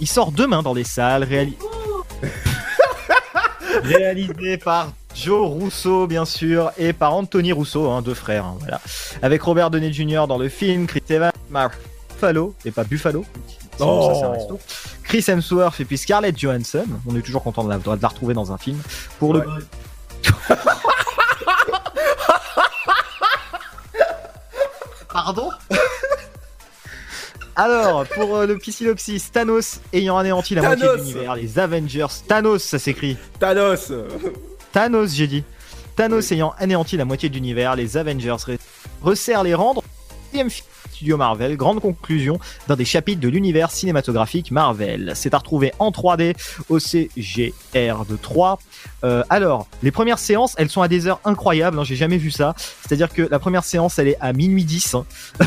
il sort demain dans les salles. réali- Réalisé par Joe Russo, bien sûr, et par Anthony Russo, hein, deux frères. hein, voilà. Avec Robert Downey Jr. dans le film, Chris Evans, Mark Buffalo, et pas Buffalo. Sinon, Oh. ça, c'est un resto. Chris Hemsworth et puis Scarlett Johansson. On est toujours content de la, de la retrouver dans un film. Pour le Pardon Alors, pour euh, le petit synopsis, Thanos ayant anéanti la moitié de l'univers, les Avengers, Thanos ça s'écrit. Thanos Thanos, j'ai dit. Thanos ayant anéanti la moitié de l'univers, les Avengers re- resserrent les rendre. Deuxième film Marvel, grande conclusion d'un des chapitres de l'univers cinématographique Marvel. C'est à retrouver en 3D au CGR de 3. Euh, alors, les premières séances, elles sont à des heures incroyables, hein, j'ai jamais vu ça. C'est-à-dire que la première séance, elle est à minuit 10. hein.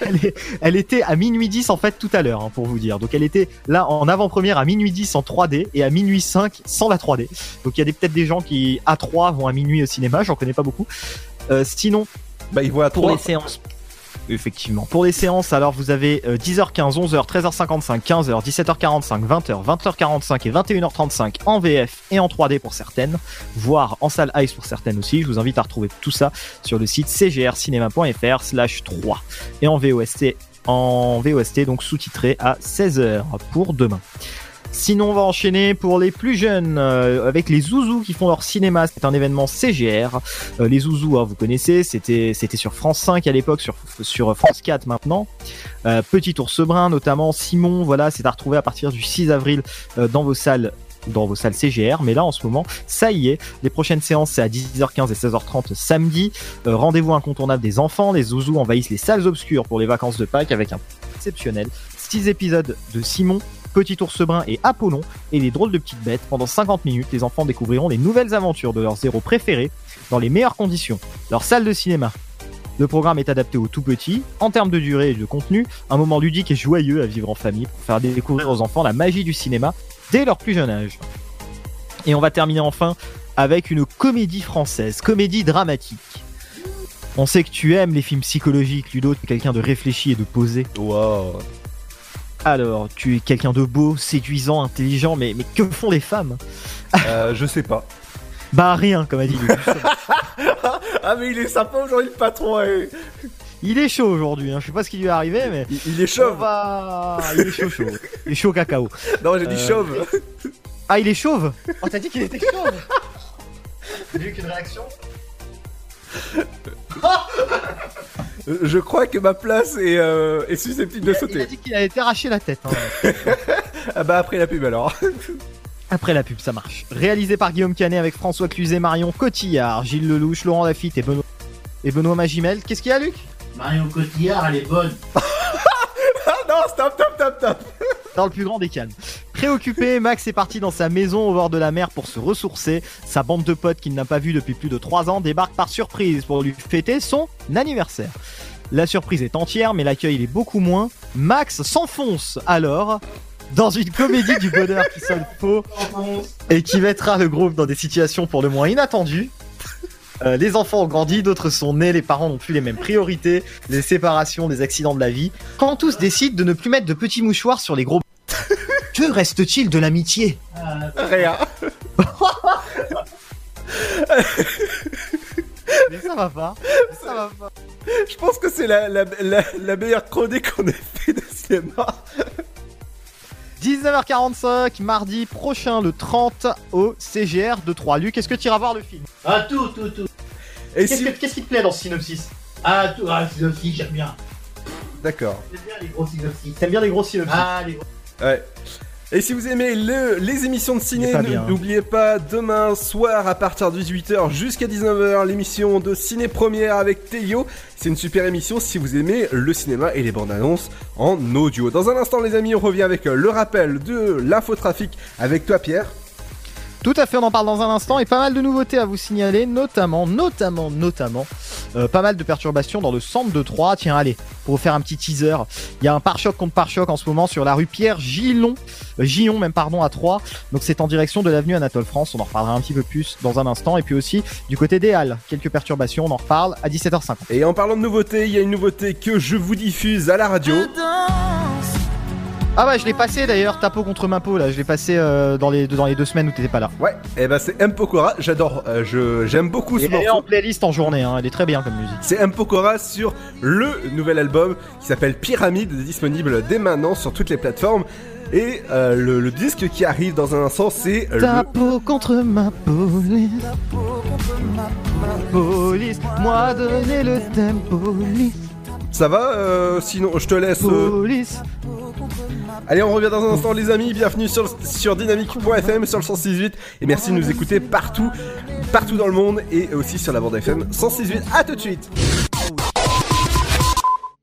elle, est- elle était à minuit 10 en fait tout à l'heure, hein, pour vous dire. Donc elle était là en avant-première à minuit 10 en 3D et à minuit 5 sans la 3D. Donc il y a peut-être des gens qui à 3 vont à minuit au cinéma, j'en connais pas beaucoup. Euh, sinon, bah ils voient à pour 3. les séances. Effectivement. Pour les séances, alors vous avez euh, 10h15, 11h, 13h55, 15h, 17h45, 20h, 20h45 et 21h35 en VF et en 3D pour certaines, voire en salle Ice pour certaines aussi. Je vous invite à retrouver tout ça sur le site cgrcinema.fr slash 3 et en VOST, en VOST donc sous-titré à 16h pour demain. Sinon, on va enchaîner pour les plus jeunes euh, avec les Zouzous qui font leur cinéma. C'est un événement CGR. Euh, les Zouzous, hein, vous connaissez, c'était sur France 5 à l'époque, sur sur France 4 maintenant. Euh, Petit ours brun notamment, Simon, voilà, c'est à retrouver à partir du 6 avril dans vos salles dans vos salles CGR, mais là en ce moment, ça y est. Les prochaines séances c'est à 10h15 et 16h30 samedi. Rendez-vous incontournable des enfants. Les zouzous envahissent les salles obscures pour les vacances de Pâques avec un exceptionnel 6 épisodes de Simon, Petit ours brun et Apollon et les drôles de petites bêtes. Pendant 50 minutes, les enfants découvriront les nouvelles aventures de leurs héros préférés dans les meilleures conditions. Leur salle de cinéma. Le programme est adapté aux tout petits, en termes de durée et de contenu, un moment ludique et joyeux à vivre en famille pour faire découvrir aux enfants la magie du cinéma dès leur plus jeune âge. Et on va terminer enfin avec une comédie française, comédie dramatique. On sait que tu aimes les films psychologiques, Ludo, tu es quelqu'un de réfléchi et de posé. Alors, tu es quelqu'un de beau, séduisant, intelligent, mais, mais que font les femmes? Euh, je sais pas. Bah rien, comme a dit Ludo. ah mais il est sympa aujourd'hui le patron. hein. Il est chaud aujourd'hui, hein. je sais pas ce qui lui est arrivé, mais... Il, il est chauve. On va... Il est chaud chaud. Il est chaud cacao. Non j'ai dit Euh, chauve. Ah, il est chauve? Oh, t'as dit qu'il était chauve J'ai eu qu'une réaction? Je crois que ma place est, euh, est susceptible de Il a sauter. dit qu'il allait t'arracher la tête. hein. Ah bah après la pub alors. Après la pub, ça marche. Réalisé par Guillaume Canet avec François Cluzet, Marion Cotillard, Gilles Lelouch, Laurent Lafitte et Benoît, et Benoît Magimel. Qu'est-ce qu'il y a, Luc? Marion Cotillard, elle est bonne. ah non, stop, stop, stop, stop. Dans le plus grand des calmes. Préoccupé, Max est parti dans sa maison au bord de la mer pour se ressourcer. Sa bande de potes qu'il n'a pas vu depuis plus de 3 ans débarque par surprise pour lui fêter son anniversaire. La surprise est entière, mais l'accueil il est beaucoup moins. Max s'enfonce alors dans une comédie du bonheur qui sonne faux et qui mettra le groupe dans des situations pour le moins inattendues. Euh, les enfants ont grandi, d'autres sont nés, les parents n'ont plus les mêmes priorités, les séparations, les accidents de la vie. Quand tous décident de ne plus mettre de petits mouchoirs sur les gros... que reste-t-il de l'amitié Rien. Mais ça va pas, ça va pas. Je pense que c'est la, la, la, la meilleure chronique qu'on ait fait de cinéma. 19h45, mardi prochain, le 30 au CGR de 3. Luc, est-ce que tu iras voir le film? Ah, tout, tout, tout. Et Qu'est-ce si... que- qu'est-ce qui te plaît dans ce synopsis? Ah, tout. Ah, synopsis, j'aime bien. D'accord. J'aime bien les gros synopsis. T'aimes bien les gros synopsis? Ah, les gros. Ouais. Et si vous aimez le- les émissions de ciné, Il est pas n- bien, hein. n'oubliez pas, demain soir à partir de 18h jusqu'à 19h, l'émission de Ciné Première avec Théo. C'est une super émission si vous aimez le cinéma et les bandes annonces en audio. Dans un instant les amis, on revient avec le rappel de l'infotrafic avec toi Pierre. Tout à fait, on en parle dans un instant et pas mal de nouveautés à vous signaler, notamment, notamment, notamment, euh, pas mal de perturbations dans le centre de Troyes. Tiens, allez, pour vous faire un petit teaser, il y a un pare-choc contre pare-choc en ce moment sur la rue Pierre Gillon, euh, Gillon même pardon, à Troyes. Donc c'est en direction de l'avenue Anatole France. On en reparlera un petit peu plus dans un instant. Et puis aussi du côté des Halles, quelques perturbations. On en reparle à 17h50. Et en parlant de nouveautés, il y a une nouveauté que je vous diffuse à la radio. Ah bah je l'ai passé d'ailleurs, Tapo contre Mapo là. Je l'ai passé euh, dans les dans les deux semaines où t'étais pas là. Ouais, et ben c'est M Pokora, j'adore, euh, je j'aime beaucoup ce Et elle est morceau. en playlist en journée. Hein. Elle est très bien comme musique. C'est M Pokora sur le nouvel album qui s'appelle Pyramide, disponible dès maintenant sur toutes les plateformes. Et euh, le, le disque qui arrive dans un instant, c'est le... Tapo contre ma police. Police, moi donner le thème police. Ça va euh, Sinon, je te laisse... Police. Allez, on revient dans un instant les amis, bienvenue sur, sur dynamique.fm, sur le 106.8 et merci de nous écouter partout, partout dans le monde et aussi sur la bande FM 106.8. À tout de suite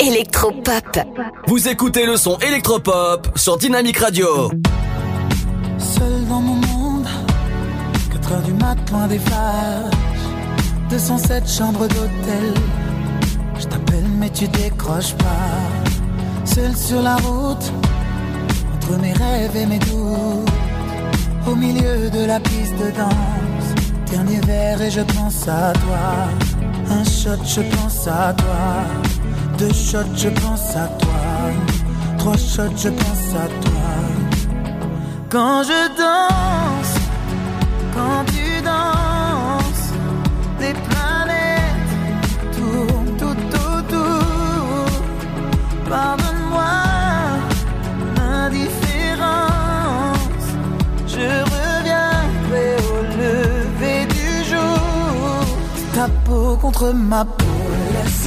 électropop. Vous écoutez le son électropop sur Dynamique Radio. Seul dans mon monde, 4 heures du mat, loin des flashs. 207 chambres d'hôtel. Je t'appelle, mais tu décroches pas. Seul sur la route, entre mes rêves et mes doutes. Au milieu de la piste de danse. Dernier verre et je pense à toi. Un shot, je pense à toi. Deux shots, je pense à toi. Trois shots, je pense à toi. Quand je danse, quand tu danses, les planètes tournent tout autour. Pardonne-moi l'indifférence, je reviendrai au lever du jour. Ta peau contre ma peau, laisse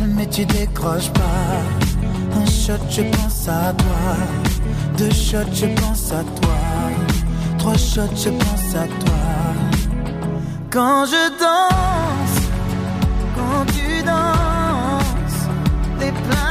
mais tu décroches pas. Un shot, je pense à toi. Deux shots, je pense à toi. Trois shots, je pense à toi. Quand je danse, quand tu danses, les planètes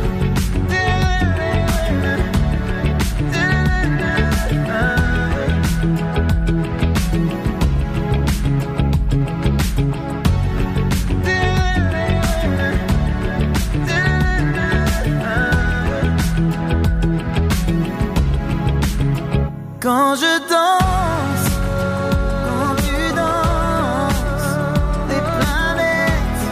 Quand je danse, quand tu danses, les planètes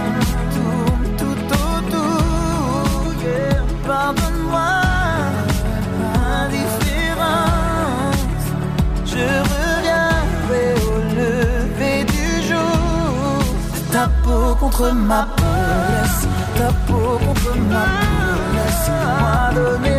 tournent tout autour. Yeah. Pardonne-moi l'indifférence, je reviendrai au lever du jour. Ta peau contre ma peau, laisse ta peau contre ma peau, laisse-moi donner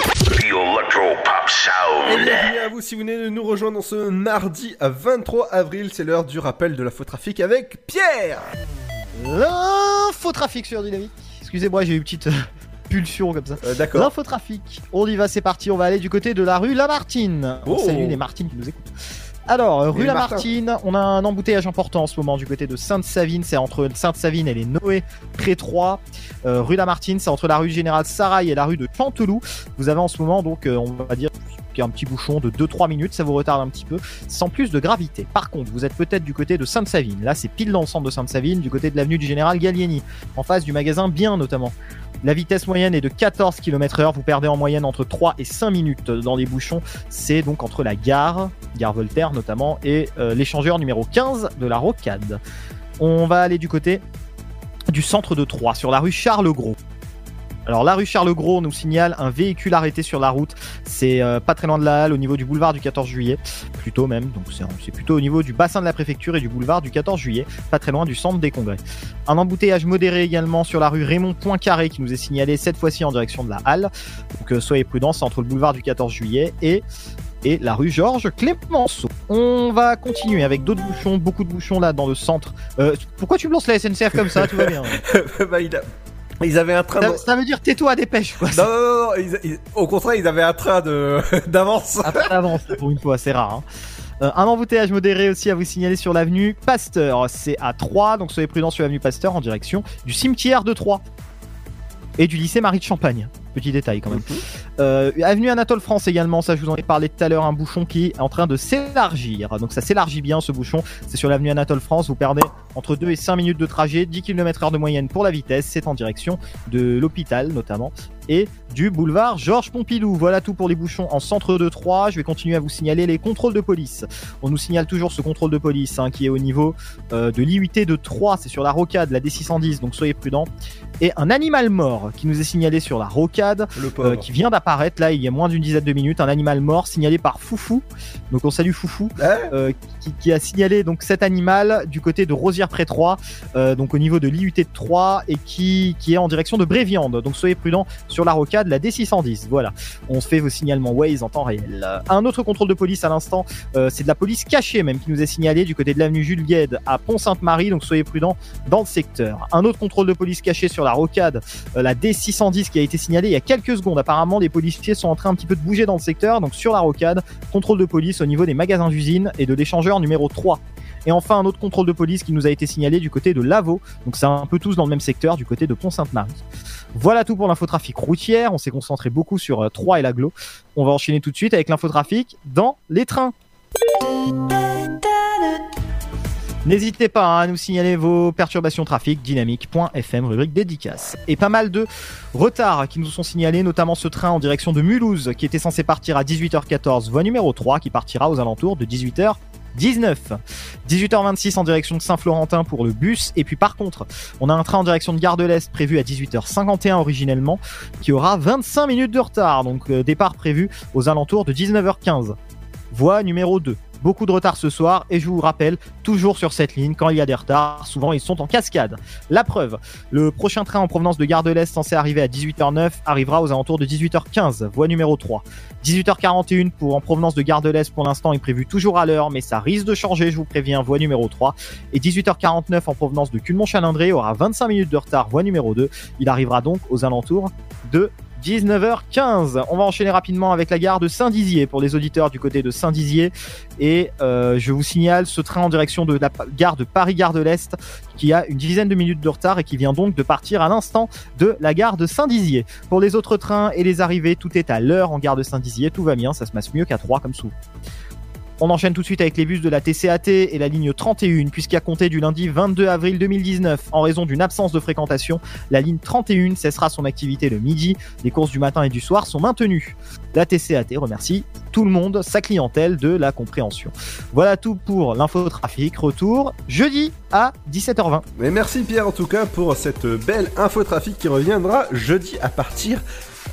The Et Sound. bienvenue à vous si vous venez de nous rejoindre dans ce mardi à 23 avril, c'est l'heure du rappel de l'infotrafic avec Pierre L'infotrafic sur Dynamique. Excusez-moi, j'ai eu une petite, euh, pulsion comme ça. Euh, D'accord. L'infotrafic. On y va, c'est parti. On va aller du côté de la rue Lamartine. On Oh. salue les Martines qui nous écoutent. Alors, euh, rue Lamartine, on a un embouteillage important en ce moment du côté de Sainte-Savine. C'est entre Sainte-Savine et les Noé, près 3. Euh, rue Lamartine, c'est entre la rue Générale Sarail et la rue de Chanteloup. Vous avez en ce moment, donc, euh, on va dire, un petit bouchon de 2-3 minutes. Ça vous retarde un petit peu, sans plus de gravité. Par contre, vous êtes peut-être du côté de Sainte-Savine. Là, c'est pile dans le centre de Sainte-Savine, du côté de l'avenue du Général Gallieni, en face du magasin Bien notamment. La vitesse moyenne est de 14 km heure. Vous perdez en moyenne entre 3 et 5 minutes dans les bouchons. C'est donc entre la gare, gare Voltaire notamment, et euh, l'échangeur numéro 15 de la Rocade. On va aller du côté du centre de Troyes, sur la rue Charles-Gros. Alors la rue Charles-Gros nous signale un véhicule arrêté sur la route. C'est euh, pas très loin de la halle, au niveau du boulevard du 14 juillet, plutôt même. Donc c'est c'est plutôt au niveau du bassin de la préfecture et du boulevard du 14 juillet, pas très loin du centre des congrès. Un embouteillage modéré également sur la rue Raymond Poincaré qui nous est signalé cette fois-ci en direction de la halle. Donc euh, soyez prudents, c'est entre le boulevard du 14 juillet et et la rue Georges Clémenceau. On va continuer avec d'autres bouchons, beaucoup de bouchons là dans le centre. Euh, pourquoi tu me lances la SNCF comme ça? Tout va bien. Bah, il a- Ils avaient un train. Ça, de- ça veut dire tais-toi, dépêche. Quoi. Non, non, non, non, ils- ils- au contraire, ils avaient un train de d'avance. Après d'avance, pour une fois, c'est rare. hein. Euh, un embouteillage modéré aussi à vous signaler sur l'avenue Pasteur. C'est à 3, donc soyez prudents sur l'avenue Pasteur en direction du cimetière de Troyes et du lycée Marie de Champagne. Petit détail quand même. Euh, avenue Anatole France également, ça je vous en ai parlé tout à l'heure, un bouchon qui est en train de s'élargir. Donc ça s'élargit bien ce bouchon. C'est sur l'avenue Anatole France, vous perdez entre 2 et 5 minutes de trajet, 10 km heure de moyenne pour la vitesse. C'est en direction de l'hôpital notamment et du boulevard Georges Pompidou. Voilà tout pour les bouchons en centre de Troyes. Je vais continuer à vous signaler les contrôles de police. On nous signale toujours ce contrôle de police hein, qui est au niveau euh, de l'IUT de Troyes. C'est sur la rocade, la D610, donc soyez prudents. Et un animal mort qui nous est signalé sur la rocade, euh, qui vient d'apparaître là il y a moins d'une dizaine de minutes. Un animal mort signalé par Foufou. Donc on salue Foufou, euh, qui, qui a signalé donc cet animal du côté de Rosière-près-Troyes, donc au niveau de l'IUT de Troyes et qui, qui est en direction de Bréviande. Donc soyez prudents sur la rocade, la D610. Voilà, on se fait vos signalements Waze en temps réel. Un autre contrôle de police à l'instant, euh, c'est de la police cachée même qui nous est signalé du côté de l'avenue Jules Gued à Pont-Sainte-Marie. Donc soyez prudents dans le secteur. Un autre contrôle de police caché sur la rocade, euh, la D610 qui a été signalé il y a quelques secondes. Apparemment, les policiers sont en train un petit peu de bouger dans le secteur. Donc sur la rocade, contrôle de police au niveau des magasins d'usine et de l'échangeur numéro 3. Et enfin, un autre contrôle de police qui nous a été signalé du côté de Lavaux. Donc c'est un peu tous dans le même secteur, du côté de Pont-Sainte-Marie. Voilà tout pour l'infotrafic routière. On s'est concentré beaucoup sur euh, Troyes et l'aglo. On va enchaîner tout de suite avec l'infotrafic dans les trains. N'hésitez pas hein, à nous signaler vos perturbations trafic dynamique.fm rubrique dédicace. Et pas mal de retards qui nous sont signalés, notamment ce train en direction de Mulhouse qui était censé partir à 18h14, voie numéro 3 qui partira aux alentours de 18h. 19. 18h26 en direction de Saint-Florentin pour le bus. Et puis par contre, on a un train en direction de Gare de l'Est prévu à 18h51 originellement qui aura 25 minutes de retard. Donc euh, départ prévu aux alentours de 19h15. Voie numéro 2. Beaucoup de retard ce soir et je vous rappelle, toujours sur cette ligne, quand il y a des retards, souvent ils sont en cascade. La preuve, le prochain train en provenance de Gare de l'Est censé arriver à 18h09 arrivera aux alentours de 18h15, voie numéro 3. 18h41 pour en provenance de Gare de l'Est pour l'instant est prévu toujours à l'heure, mais ça risque de changer, je vous préviens, voie numéro 3. Et 18h49 en provenance de Culmont-Chalindré aura 25 minutes de retard, voie numéro 2. Il arrivera donc aux alentours de 19h15. On va enchaîner rapidement avec la gare de Saint-Dizier pour les auditeurs du côté de Saint-Dizier. Et euh, je vous signale ce train en direction de la gare de Paris-Gare de l'Est qui a une dizaine de minutes de retard et qui vient donc de partir à l'instant de la gare de Saint-Dizier. Pour les autres trains et les arrivées, tout est à l'heure en gare de Saint-Dizier. Tout va bien, ça se passe mieux qu'à 3 comme souvent. On enchaîne tout de suite avec les bus de la TCAT et la ligne 31, puisqu'à compter du lundi 22 avril 2019, en raison d'une absence de fréquentation, la ligne 31 cessera son activité le midi. Les courses du matin et du soir sont maintenues. La TCAT remercie tout le monde, sa clientèle, de la compréhension. Voilà tout pour l'infotrafic. Retour jeudi à 17h20. Mais merci Pierre en tout cas pour cette belle infotrafic qui reviendra jeudi à partir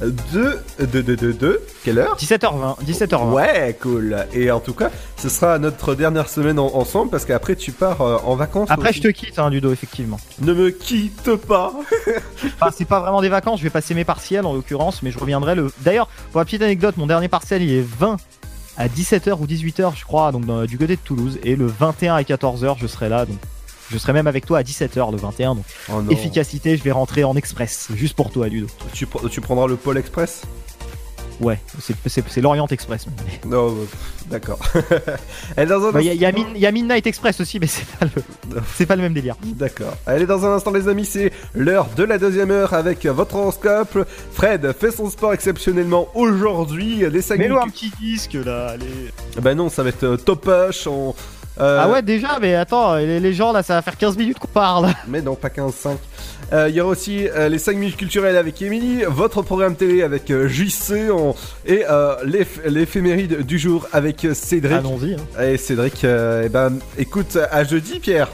de de de de, de quelle heure 17h20. 17h20. Ouais, cool. Et en tout cas, ce sera notre dernière semaine en- ensemble parce qu'après tu pars euh, en vacances. Après, aussi. je te quitte, hein, Ludo, effectivement. Ne me quitte pas. Enfin, c'est pas vraiment des vacances, je vais passer mes partiels en l'occurrence, mais je reviendrai le. D'ailleurs, pour la petite anecdote, mon dernier partiel il est 20 à 17h ou 18h, je crois, donc dans- du côté de Toulouse, et le 21 à 14h, je serai là, donc Je serai même avec toi à 17h le 21. Donc, Oh efficacité, je vais rentrer en express, juste pour toi, Ludo. Tu, tu prendras le Pôle Express? Ouais, c'est- c'est c'est l'Orient Express. Non, pff, d'accord. Elle est dans un Bah, Il y, a- y y Midnight Express aussi, mais c'est pas le, c'est pas le même délire. D'accord. Allez, dans un instant, les amis, c'est l'heure de la deuxième heure avec votre horoscope. Fred fait son sport exceptionnellement aujourd'hui. Les 5 Mets-nous un petit disque là, allez. Bah non, ça va être euh, topoche. On... euh, Ah ouais, déjà, mais attends, les, les gens là, ça va faire 15 minutes qu'on parle. Mais non, pas 15-5. Euh, Il y aura aussi euh, les 5 minutes culturelles avec Émilie, votre programme télé avec JC on- et euh, l'éph- l'éphéméride du jour avec Cédric. Allons-y. hein. Et Cédric, euh, eh ben, écoute, à jeudi, Pierre.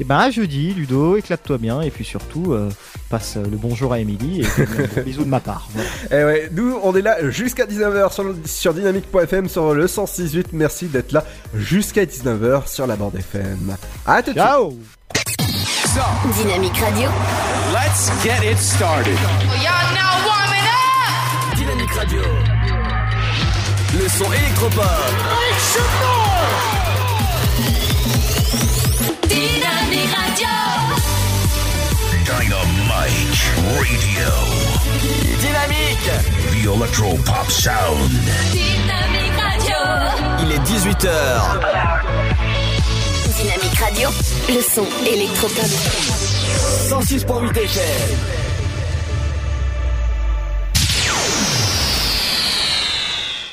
Et ben à jeudi, Ludo, éclate-toi bien, et puis surtout, euh, passe le bonjour à Émilie, et un bisou de ma part. Voilà. Eh ouais, nous on est là jusqu'à 19h sur, le- sur dynamique.fm sur le 106.8. Merci d'être là jusqu'à 19h sur la bande FM. À tout de suite. Ciao Dynamique Radio. Let's get it started. Now warming up. Dynamique Radio. Le son électropop. Dynamique Radio. Dynamite Radio. Dynamique. The Electro Pop Sound. Dynamique Radio. Il est 18h. Dynamique Radio. Le son électropop. 106.8 FM.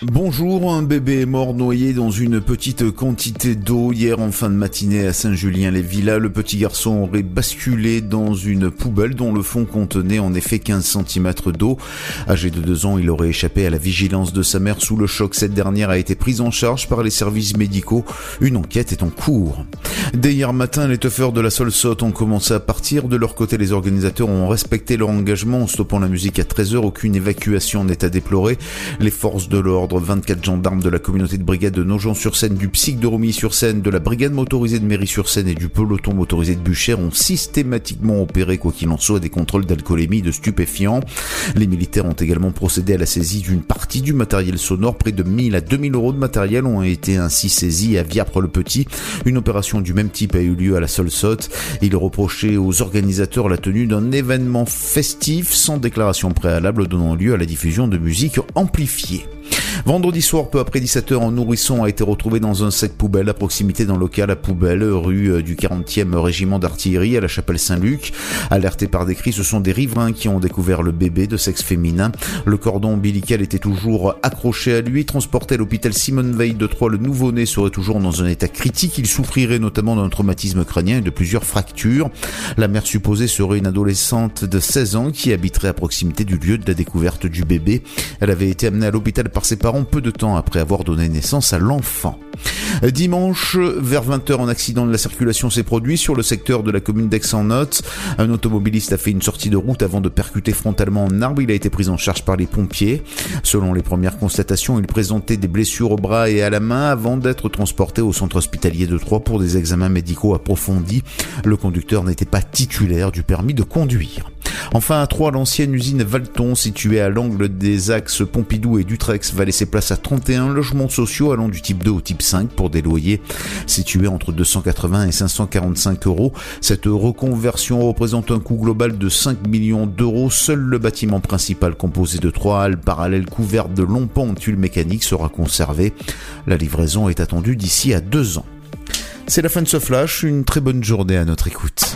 Bonjour, un bébé est mort noyé dans une petite quantité d'eau hier en fin de matinée à Saint-Julien-les-Villas. Le petit garçon aurait basculé dans une poubelle dont le fond contenait en effet 15 cm d'eau. Âgé de 2 ans, il aurait échappé à la vigilance de sa mère sous le choc. Cette dernière a été prise en charge par les services médicaux. Une enquête est en cours. Dès hier matin, les teufeurs de la Solsot ont commencé à partir. De leur côté, les organisateurs ont respecté leur engagement en stoppant la musique à 13h. Aucune évacuation n'est à déplorer. Les forces de l'ordre, 24 gendarmes de la communauté de brigade de Nogent-sur-Seine, du PSIC de Romilly-sur-Seine, de la brigade motorisée de Mairie-sur-Seine et du peloton motorisé de Buchères ont systématiquement opéré, quoi qu'il en soit, des contrôles d'alcoolémie de stupéfiants. Les militaires ont également procédé à la saisie d'une partie du matériel sonore. Près de 1000 à 2000 euros de matériel ont été ainsi saisis à Viapre-le-Petit. Une opération du même type a eu lieu à la Solsotte. Il reprochait aux organisateurs la tenue d'un événement festif sans déclaration préalable donnant lieu à la diffusion de musique amplifiée. Vendredi soir, peu après 17h, un nourrisson a été retrouvé dans un sac poubelle à proximité d'un local à poubelle, rue euh, du 40e régiment d'artillerie à la chapelle Saint-Luc. Alertés par des cris, ce sont des riverains qui ont découvert le bébé de sexe féminin. Le cordon ombilical était toujours accroché à lui. Transporté à l'hôpital Simone Veil de Troyes, le nouveau-né serait toujours dans un état critique. Il souffrirait notamment d'un traumatisme crânien et de plusieurs fractures. La mère supposée serait une adolescente de 16 ans qui habiterait à proximité du lieu de la découverte du bébé. Elle avait été amenée à l'hôpital par ses parents peu de temps après avoir donné naissance à l'enfant. Dimanche, vers 20h, un accident de la circulation s'est produit sur le secteur de la commune d'Aix-en-Note. Un automobiliste a fait une sortie de route avant de percuter frontalement un arbre. Il a été pris en charge par les pompiers. Selon les premières constatations, il présentait des blessures au bras et à la main avant d'être transporté au centre hospitalier de Troyes pour des examens médicaux approfondis. Le conducteur n'était pas titulaire du permis de conduire. Enfin, à Troyes, l'ancienne usine Valton, située à l'angle des axes Pompidou et Dutrex, va laisser place à 31 logements sociaux allant du type 2 au type 5 pour des loyers situés entre 280 et 545 euros. Cette reconversion représente un coût global de 5 millions d'euros. Seul le bâtiment principal composé de trois halles parallèles couvertes de longs pans tuiles mécaniques sera conservé. La livraison est attendue d'ici à deux ans. C'est la fin de ce flash, une très bonne journée à notre écoute.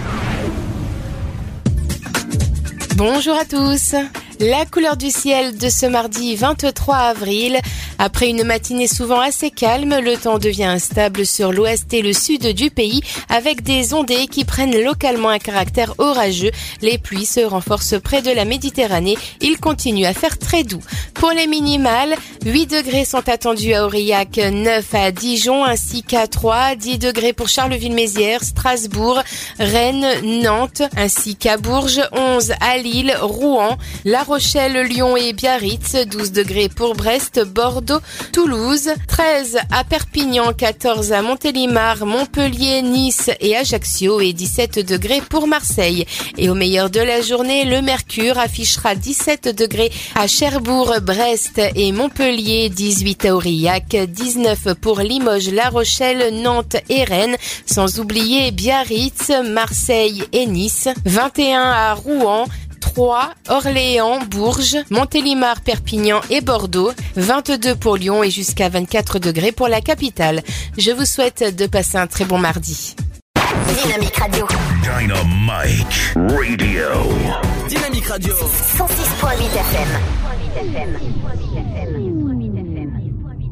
Bonjour à tous. La couleur du ciel de ce mardi 23 avril. Après une matinée souvent assez calme, le temps devient instable sur l'ouest et le sud du pays avec des ondées qui prennent localement un caractère orageux. Les pluies se renforcent près de la Méditerranée. Il continue à faire très doux. Pour les minimales, 8 degrés sont attendus à Aurillac, 9 à Dijon ainsi qu'à 3, 10 degrés pour Charleville-Mézières, Strasbourg, Rennes, Nantes ainsi qu'à Bourges, 11 à Lille, Rouen, La Rochelle, Lyon et Biarritz, 12 degrés pour Brest, Bordeaux, Toulouse, 13 à Perpignan, 14 à Montélimar, Montpellier, Nice et Ajaccio et 17 degrés pour Marseille. Et au meilleur de la journée, le mercure affichera 17 degrés à Cherbourg, Brest et Montpellier, 18 à Aurillac, 19 pour Limoges, La Rochelle, Nantes et Rennes, sans oublier Biarritz, Marseille et Nice, 21 à Rouen, 3, Orléans, Bourges, Montélimar, Perpignan et Bordeaux, 22 pour Lyon et jusqu'à 24 degrés pour la capitale. Je vous souhaite de passer un très bon mardi. Dynamique Radio. Dynamite Radio. Dynamique Radio. 106.8 FM.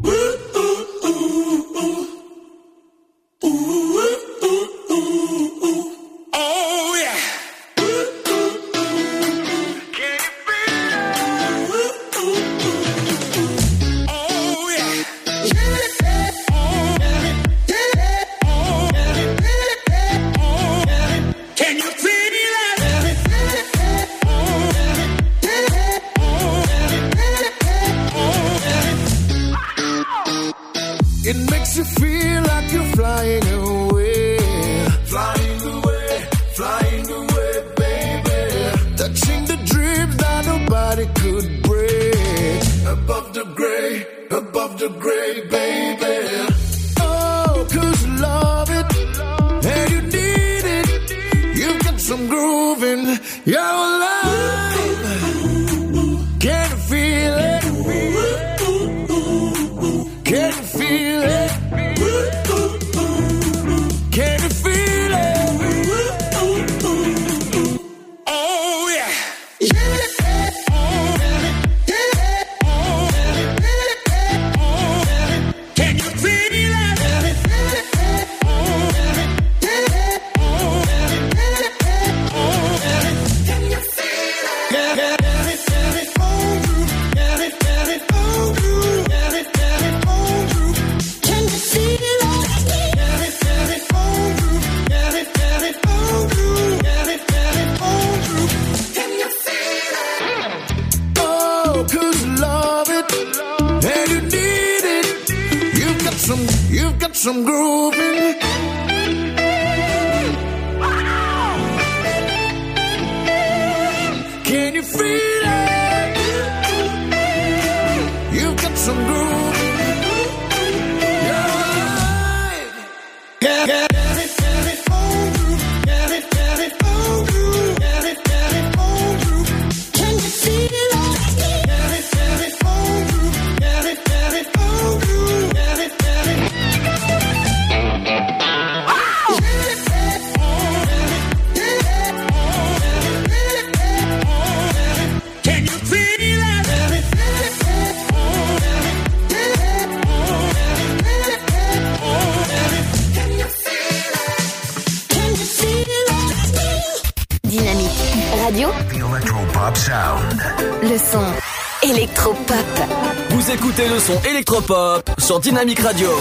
Oh Dynamique Radio.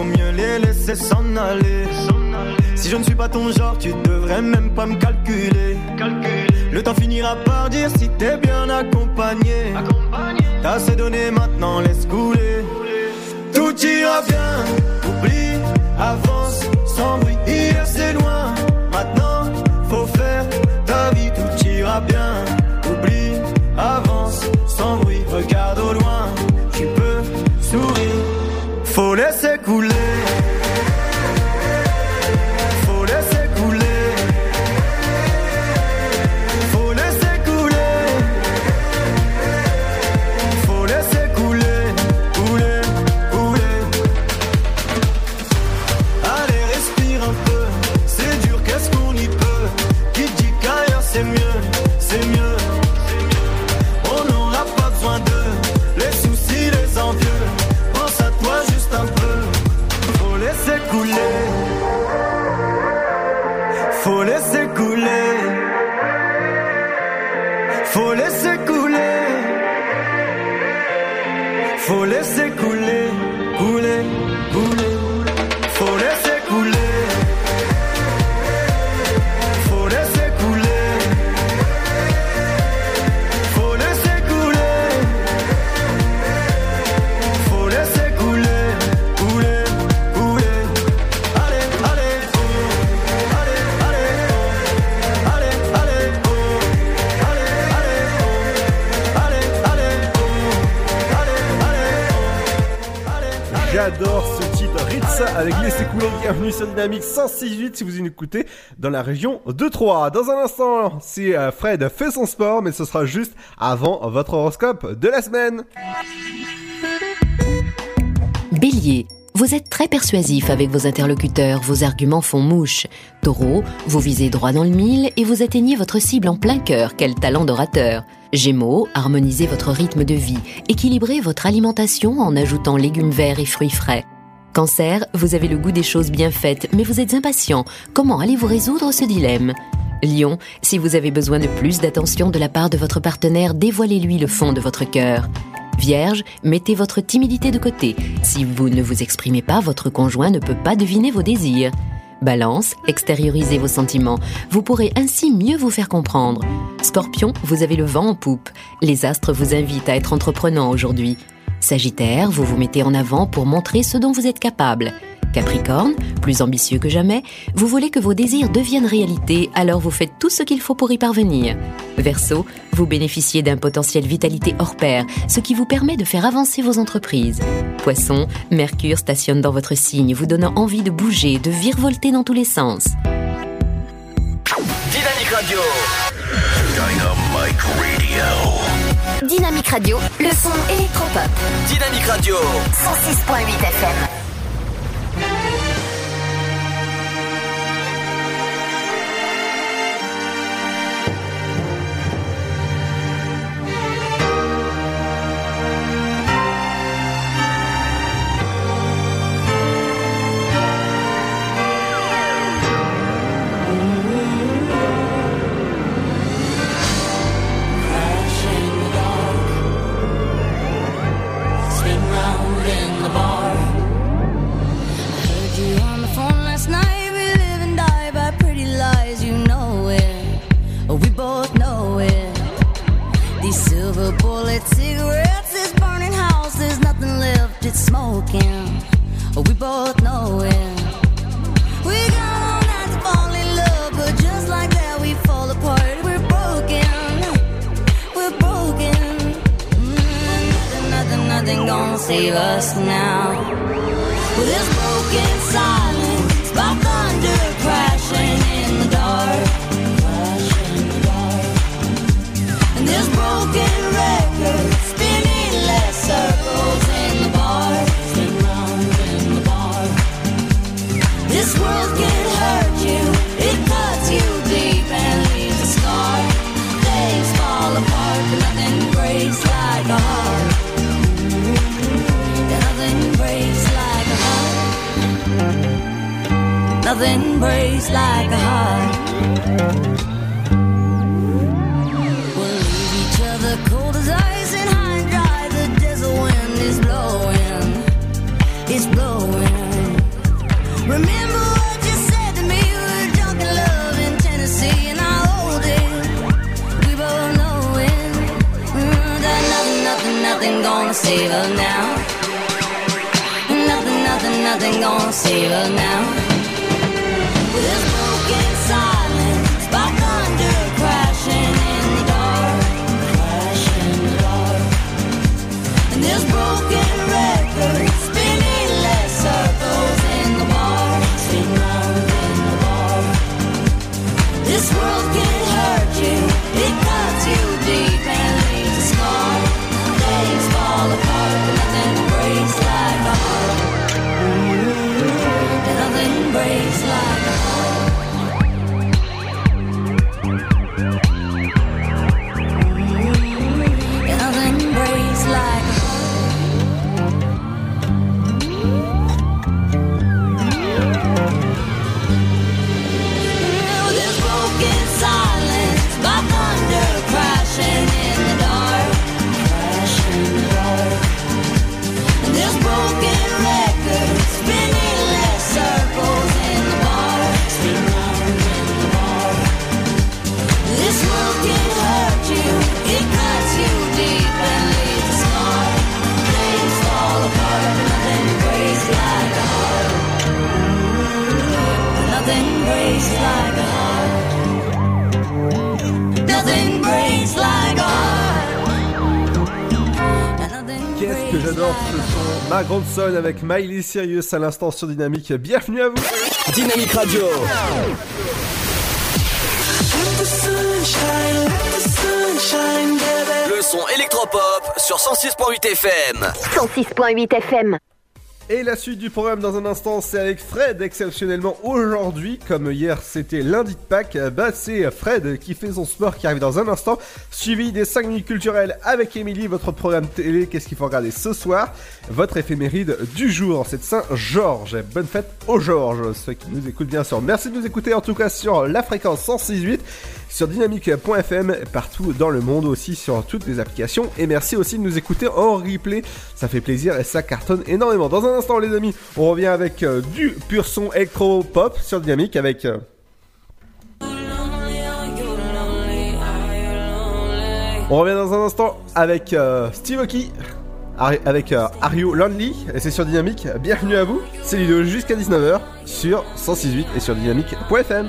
Vaut mieux les laisser s'en aller. Si je ne suis pas ton genre, tu devrais même pas me calculer. Le temps finira par dire si t'es bien accompagné. T'as assez donné, maintenant laisse couler. Tout ira bien, oublie, avance sans bruit. voulez Bienvenue sur Dynamique 168 si vous nous écoutez dans la région de Troyes. Dans un instant, si euh, Fred fait son sport, mais ce sera juste avant votre horoscope de la semaine. Bélier, vous êtes très persuasif avec vos interlocuteurs, vos arguments font mouche. Taureau, vous visez droit dans le mille et vous atteignez votre cible en plein cœur, quel talent d'orateur. Gémeaux, harmonisez votre rythme de vie, équilibrez votre alimentation en ajoutant légumes verts et fruits frais. Cancer, vous avez le goût des choses bien faites, mais vous êtes impatient. Comment allez-vous résoudre ce dilemme? Lion, si vous avez besoin de plus d'attention de la part de votre partenaire, dévoilez-lui le fond de votre cœur. Vierge, mettez votre timidité de côté. Si vous ne vous exprimez pas, votre conjoint ne peut pas deviner vos désirs. Balance, extériorisez vos sentiments. Vous pourrez ainsi mieux vous faire comprendre. Scorpion, vous avez le vent en poupe. Les astres vous invitent à être entreprenant aujourd'hui. Sagittaire, vous vous mettez en avant pour montrer ce dont vous êtes capable. Capricorne, plus ambitieux que jamais, vous voulez que vos désirs deviennent réalité, alors vous faites tout ce qu'il faut pour y parvenir. Verseau, vous bénéficiez d'un potentiel vitalité hors pair, ce qui vous permet de faire avancer vos entreprises. Poisson, Mercure stationne dans votre signe, vous donnant envie de bouger, de virevolter dans tous les sens. Dynamique Radio. Dynamic Radio. Dynamique Radio, le son électropop. Dynamique Radio. 106.8 FM. Avec Miley Cyrus à l'instant sur Dynamique. Bienvenue à vous. Dynamique Radio. Le son électropop sur 106.8 FM. 106.8 FM. Et la suite du programme dans un instant, c'est avec Fred, exceptionnellement aujourd'hui, comme hier c'était lundi de Pâques, bah c'est Fred qui fait son sport qui arrive dans un instant, suivi des 5 minutes culturelles avec Émilie, votre programme télé, qu'est-ce qu'il faut regarder ce soir, votre éphéméride du jour, c'est Saint-Georges, bonne fête aux Georges, ceux qui nous écoutent bien sûr, merci de nous écouter en tout cas sur la fréquence 106.8, sur dynamique.fm, partout dans le monde aussi sur toutes les applications, et merci aussi de nous écouter en replay, ça fait plaisir et ça cartonne énormément. Dans un instant les amis, on revient avec euh, du pur son électro-pop sur Dynamique avec... euh, On revient dans un instant avec euh, Steve Ari- avec euh, Are et c'est sur Dynamique. Bienvenue à vous, c'est l'idée jusqu'à 19h sur 106.8 et sur dynamique.fm.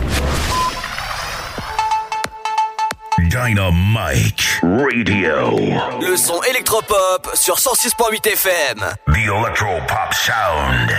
Dynamite Radio. Le son électropop sur 106.8 FM. The Electro Pop Sound.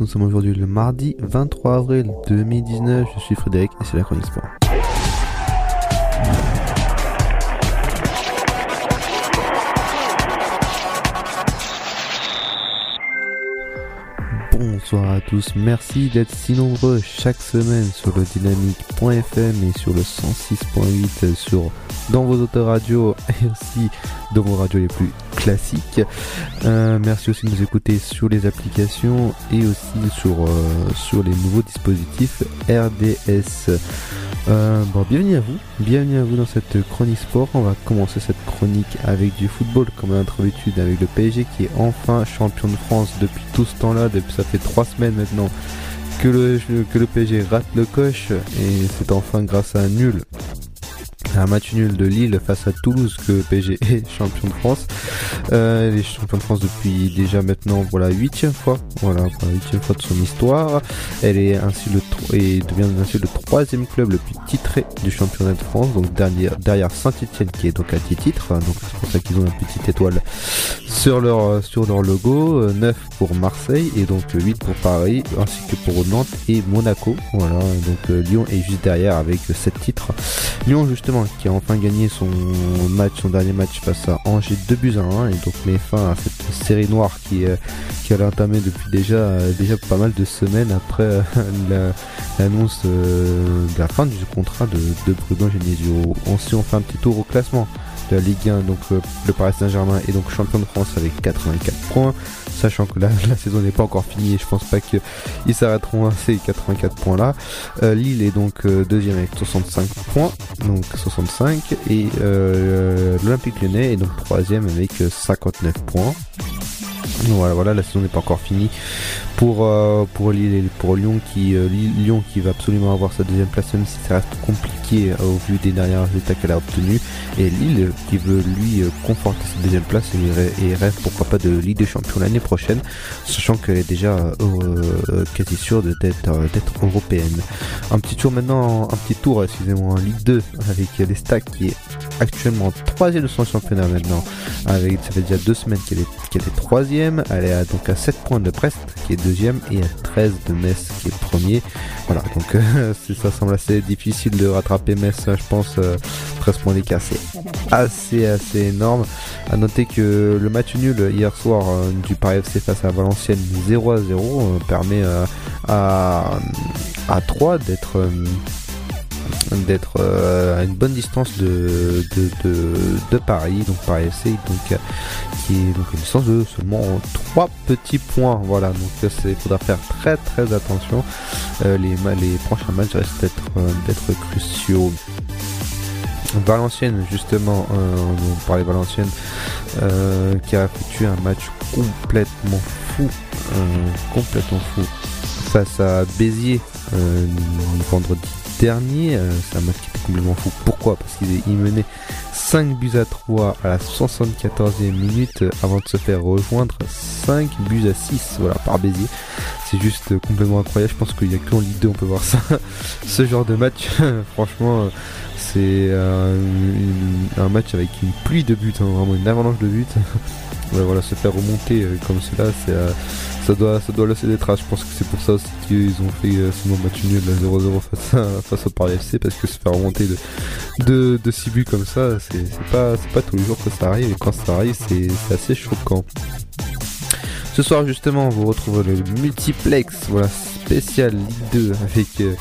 Nous sommes aujourd'hui le mardi 23 avril 2019, je suis Frédéric et c'est la chronique sport. Bonsoir à tous, merci d'être si nombreux chaque semaine sur le dynamique.fm et sur le 106.8 sur dans vos autoradios et aussi dans vos radios les plus classiques. Euh, merci aussi de nous écouter sur les applications et aussi sur, euh, sur les nouveaux dispositifs RDS. Euh, bon, bienvenue à vous, bienvenue à vous dans cette chronique sport. On va commencer cette chronique avec du football comme à notre habitude avec le PSG qui est enfin champion de France depuis tout ce temps-là, depuis ça fait trois semaines maintenant que le, que le PSG rate le coche et c'est enfin grâce à un nul un match nul de Lille face à Toulouse que PSG est champion de France. Euh, il est champion de France depuis déjà maintenant voilà huitième fois, voilà pour la huitième fois de son histoire. Elle est ainsi le et devient ainsi le troisième club le plus titré du championnat de France, donc derrière, derrière Saint-Etienne qui est donc à 10 titres, donc c'est pour ça qu'ils ont une petite étoile sur leur sur leur logo, euh, 9 pour Marseille et donc 8 pour Paris, ainsi que pour Nantes et Monaco. Voilà, donc euh, Lyon est juste derrière avec 7 titres. Lyon qui a enfin gagné son match, son dernier match face à Angers 2 buts à 1 et donc met fin à cette série noire qui, euh, qui a entamé depuis déjà, déjà pas mal de semaines après euh, la- l'annonce euh, de la fin du contrat de, de Bruno Genesio. Si on fait un petit tour au classement de la Ligue 1, donc euh, le Paris Saint-Germain est donc champion de France avec 84 points, sachant que la, saison n'est pas encore finie et je pense pas qu'ils s'arrêteront à ces 84 points là. Euh, Lille est donc euh, deuxième avec 65 points, donc 65, et euh, l'Olympique Lyonnais est donc troisième avec euh, 59 points. Voilà, voilà, la saison n'est pas encore finie. Pour euh, pour Lyon qui euh, Lyon qui va absolument avoir sa deuxième place même si ça reste compliqué euh, au vu des derniers résultats qu'elle a obtenus. Et Lille qui veut lui conforter sa deuxième place et, et rêve pourquoi pas de Ligue des Champions l'année prochaine sachant qu'elle est déjà quasi sûre d'être d'être européenne. Un petit tour maintenant, un petit tour excusez-moi en Ligue 2 avec euh, l'Estac qui est actuellement troisième de son championnat maintenant. Avec ça fait déjà deux semaines qu'elle est qu'elle est troisième elle est donc à 7 points de Brest qui est deuxième et à 13 de Metz qui est premier. Voilà donc euh, ça semble assez difficile de rattraper Metz je pense euh, 13 points d'écart c'est assez assez énorme. À noter que le match nul hier soir euh, du Paris FC face à Valenciennes 0 à 0 euh, permet euh, à à 3 d'être euh, d'être euh, à une bonne distance de, de, de, Paris, donc Paris FC, donc, euh, qui est donc une distance de seulement 3 petits points. Voilà, donc il faudra faire très très attention. Euh, les, les prochains matchs restent d'être cruciaux. Valenciennes, justement, on parlait Valenciennes, qui a effectué un match complètement fou, complètement fou, face à Béziers vendredi dernier. Euh, c'est un match qui était complètement fou. Pourquoi? Parce qu'il il menait 5 buts à 3 à la 74e minute euh, avant de se faire rejoindre 5 buts à 6 voilà, par Béziers. C'est juste euh, complètement incroyable. Je pense qu'il n'y a que en Ligue 2 on peut voir ça. Ce genre de match, franchement, c'est un match avec une pluie de buts, hein, vraiment une avalanche de buts. Ouais, voilà, se faire remonter euh, comme cela, euh, ça, doit, ça doit laisser des traces. Je pense que c'est pour ça qu'ils ont fait euh, ce match nul à 0-0 face, à, face au Paris FC, parce que se faire remonter de, de, de 6 buts comme ça, c'est, pas, c'est pas tous les jours que ça arrive, et quand ça arrive, c'est, c'est assez choquant. Ce soir justement, vous retrouvez le multiplex, voilà, spécial Ligue 2 avec euh,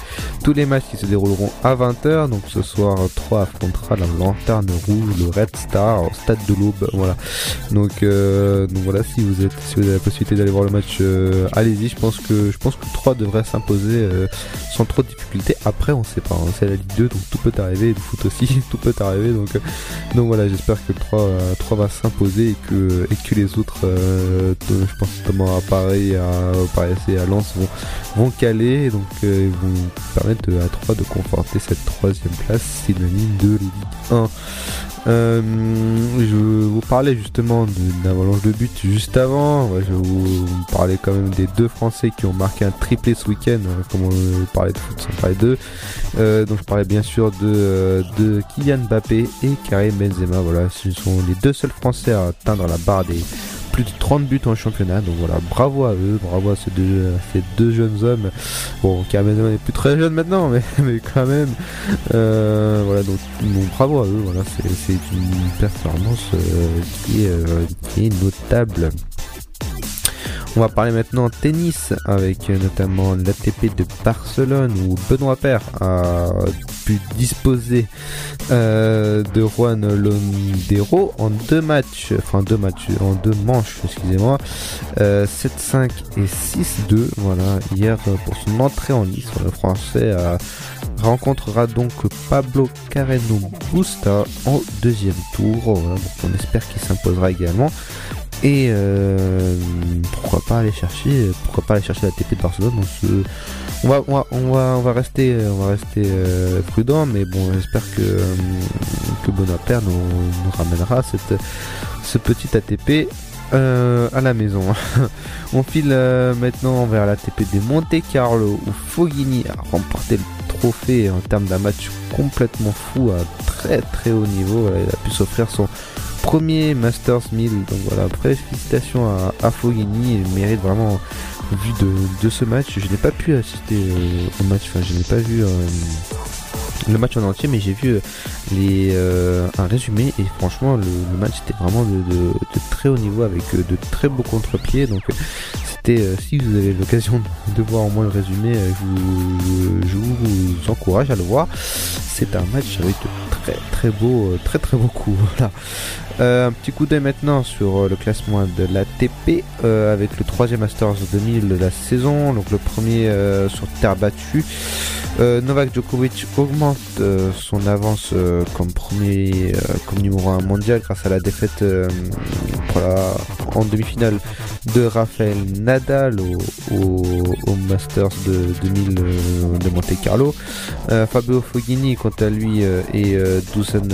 tous les matchs qui se dérouleront à 20h. Donc ce soir, 3 affrontera la Lanterne Rouge, le Red Star au stade de l'Aube. Voilà. Donc, euh, donc voilà, si vous êtes, si vous avez la possibilité d'aller voir le match, euh, allez-y. Je pense que je pense que 3 devrait s'imposer euh, sans trop de difficulté. Après, on sait pas, hein, c'est la Ligue 2, donc tout peut arriver. Le foot aussi, tout peut arriver. Donc, euh, donc voilà, j'espère que le 3, euh, 3 va s'imposer et que, et que les autres, je pense notamment à Paris, à, au Paris et à Lens vont, vont caler et donc euh, vont permettre à 3 de conforter cette troisième place synonyme de Ligue 1. Euh, je vous parlais justement de- d'un avalanche de but juste avant. Je vous, parler quand même des deux Français qui ont marqué un triplé ce week-end. euh, Comme on parlait de foot d'eux. Euh, donc je parlais bien sûr de, de Kylian Mbappé et Karim Benzema. Voilà, ce sont les deux seuls Français à atteindre la barre des plus de 30 buts en championnat. Donc voilà, bravo à eux, bravo à ces deux, à ces deux jeunes hommes. Bon, Carmelo n'est plus très jeune maintenant, mais, mais quand même. Euh, voilà, donc, bravo à eux. Voilà, c'est une performance euh, euh, qui est notable. On va parler maintenant tennis avec euh, notamment l'ATP de Barcelone où Benoît Paire a pu disposer euh, de Juan Londero en deux matchs, enfin deux matchs, en deux manches, excusez-moi, euh, 7-5 et 6-2. Voilà, hier euh, pour son entrée en lice, le Français euh, rencontrera donc Pablo Carreno Busta en deuxième tour. On espère qu'il s'imposera également. Et euh, pourquoi pas aller chercher, pourquoi pas aller chercher la TP de Barcelone. On, on va, on va, on va, on va rester, on va rester euh, prudent, mais bon, j'espère que euh, que Bonaparte nous ramènera cette, ce petit ATP euh, à la maison. on file euh, maintenant vers l'ATP de Monte Carlo où Foghini a remporté le trophée en termes d'un match complètement fou à très très haut niveau. Il a pu s'offrir son premier Masters 1000. Donc voilà, après félicitations à, à Foghini, il mérite vraiment vu de, de ce match. Je n'ai pas pu assister euh, au match, enfin je n'ai pas vu le match en entier, mais j'ai vu euh, les, euh, un résumé et franchement le, match était vraiment de, très haut niveau avec euh, de très beaux contre-pieds. Donc c'était, si vous avez l'occasion de, voir au moins le résumé, je, vous, encourage à le voir. C'est un match avec très beaux, euh, très très beaux coups. Voilà. Euh, un petit coup d'œil maintenant sur euh, le classement de l'ATP euh, avec le troisième Masters 2000 de la saison, donc le premier sur terre battue. Novak Djokovic augmente son avance comme premier, comme numéro 1 mondial grâce à la défaite en demi-finale de Rafael Nadal au, au- Masters de 2000 euh, de Monte Carlo. Fabio Foghini, quant à lui, euh, Dusan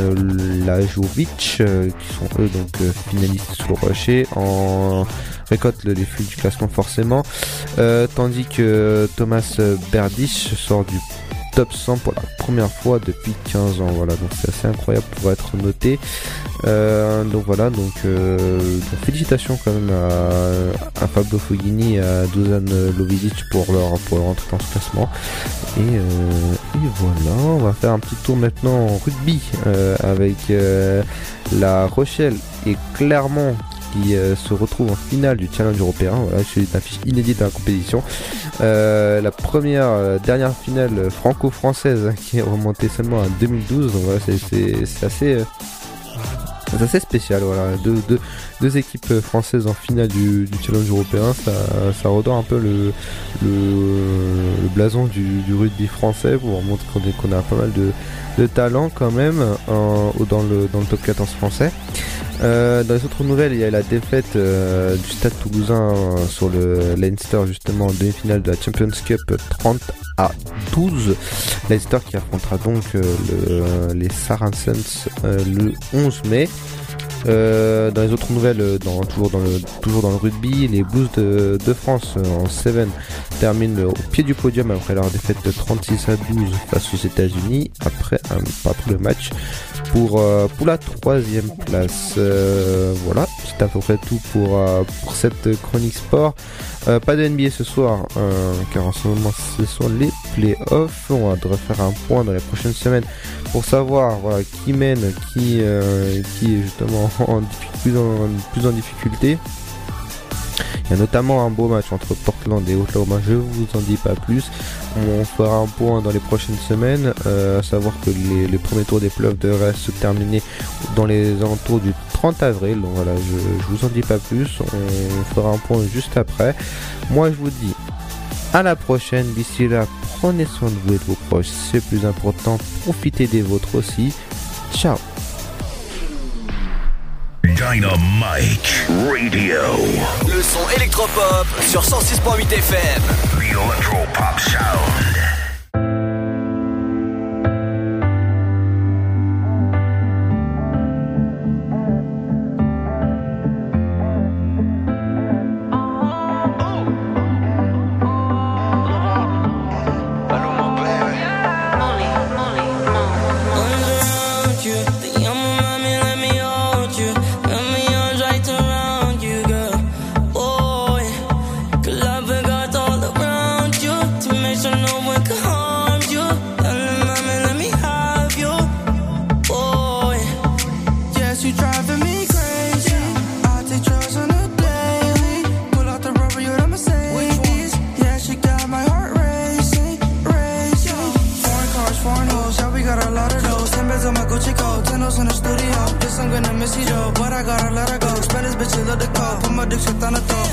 Lajovic, euh, qui sont eux donc euh, finalistes sur le rocher, en récolte les flux du classement forcément. Euh, tandis que Thomas Berdych sort du top 100 pour la première fois depuis 15 ans. Voilà, donc c'est assez incroyable pour être noté. Euh, donc voilà, donc, euh, donc félicitations quand même à, Fabio Foghini et à Dusan Lovidic pour leur, pour leur entrée dans ce classement. Et, euh, et voilà, on va faire un petit tour maintenant en rugby avec La Rochelle et Clermont qui euh, se retrouvent en finale du challenge européen. Voilà, c'est une affiche inédite à la compétition. Euh, la première, euh, dernière finale franco-française hein, qui est remontée seulement en 2012. Donc voilà, c'est- assez. c'est assez spécial, voilà. Deux, équipes françaises en finale du, challenge européen, ça, ça redore un peu le, blason du, rugby français pour montrer qu'on a pas mal de, talent quand même dans, le, dans le top 14 français. Euh, dans les autres nouvelles, il y a la défaite euh, du Stade Toulousain euh, sur le Leinster justement en demi-finale de la Champions Cup 30 à 12. Leinster qui affrontera donc le- les Saracens le 11 mai. Dans les autres nouvelles, dans, toujours, dans le, toujours dans le rugby, les Blues de, France en 7 terminent au pied du podium après leur défaite de 36 à 12 face aux États-Unis après, un, après le match pour, euh, pour la troisième place. Euh, voilà, c'est à peu près tout pour, euh, pour cette chronique sport. Pas de NBA ce soir, car en ce moment ce sont les playoffs. On va devrait faire un point dans les prochaines semaines pour savoir voilà, qui mène, qui, qui est justement en, plus, en, plus en difficulté. Il y a notamment un beau match entre Portland et Oklahoma, je vous en dis pas plus. On fera un point dans les prochaines semaines, euh, à savoir que les, premiers tours des playoffs devraient se terminer dans les alentours du 30 avril. Donc voilà, je, je vous en dis pas plus, on fera un point juste après. Moi je vous dis à la prochaine, d'ici là, prenez soin de vous et de vos proches, c'est plus important, profitez des vôtres aussi. Ciao Dynamite Radio. Le son électropop sur 106.8 FM. The Electropop Sound. bitch another car. Put my dick shit on the top.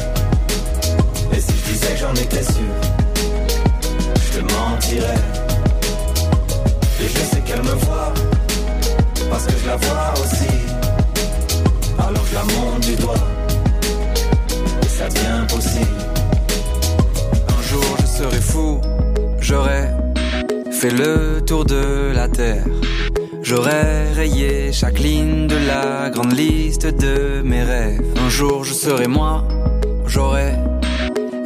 J'en étais sûr, je te mentirais. Et je sais qu'elle me voit, parce que je la vois aussi. Alors je la monte du doigt, et ça devient possible. Un jour je serai fou, j'aurai fait le tour de la terre. J'aurais rayé chaque ligne de la grande liste de mes rêves. Un jour je serai moi, j'aurai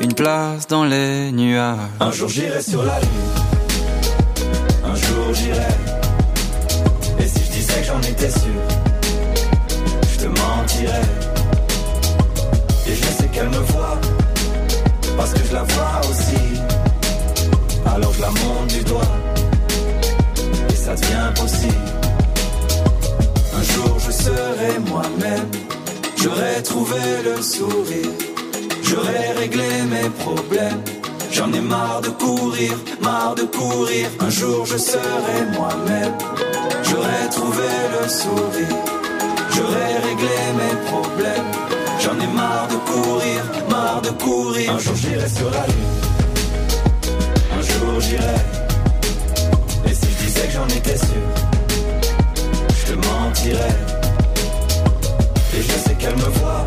une place dans les nuages. Un jour j'irai sur la lune. Un jour j'irai. Et si je disais que j'en étais sûr, je te mentirais. Et je sais qu'elle me voit, parce que je la vois aussi. Alors je la monte du doigt, et ça devient possible. Un jour je serai moi-même, j'aurai trouvé le sourire, j'aurai réglé mes problèmes. J'en ai marre de courir, marre de courir. Un jour je serai moi-même, j'aurai trouvé le sourire, j'aurai réglé mes problèmes. J'en ai marre de courir, marre de courir. Un jour j'irai sur la lune, un jour j'irai. Et si je disais que j'en étais sûr, je te mentirais. Et je sais qu'elle me voit,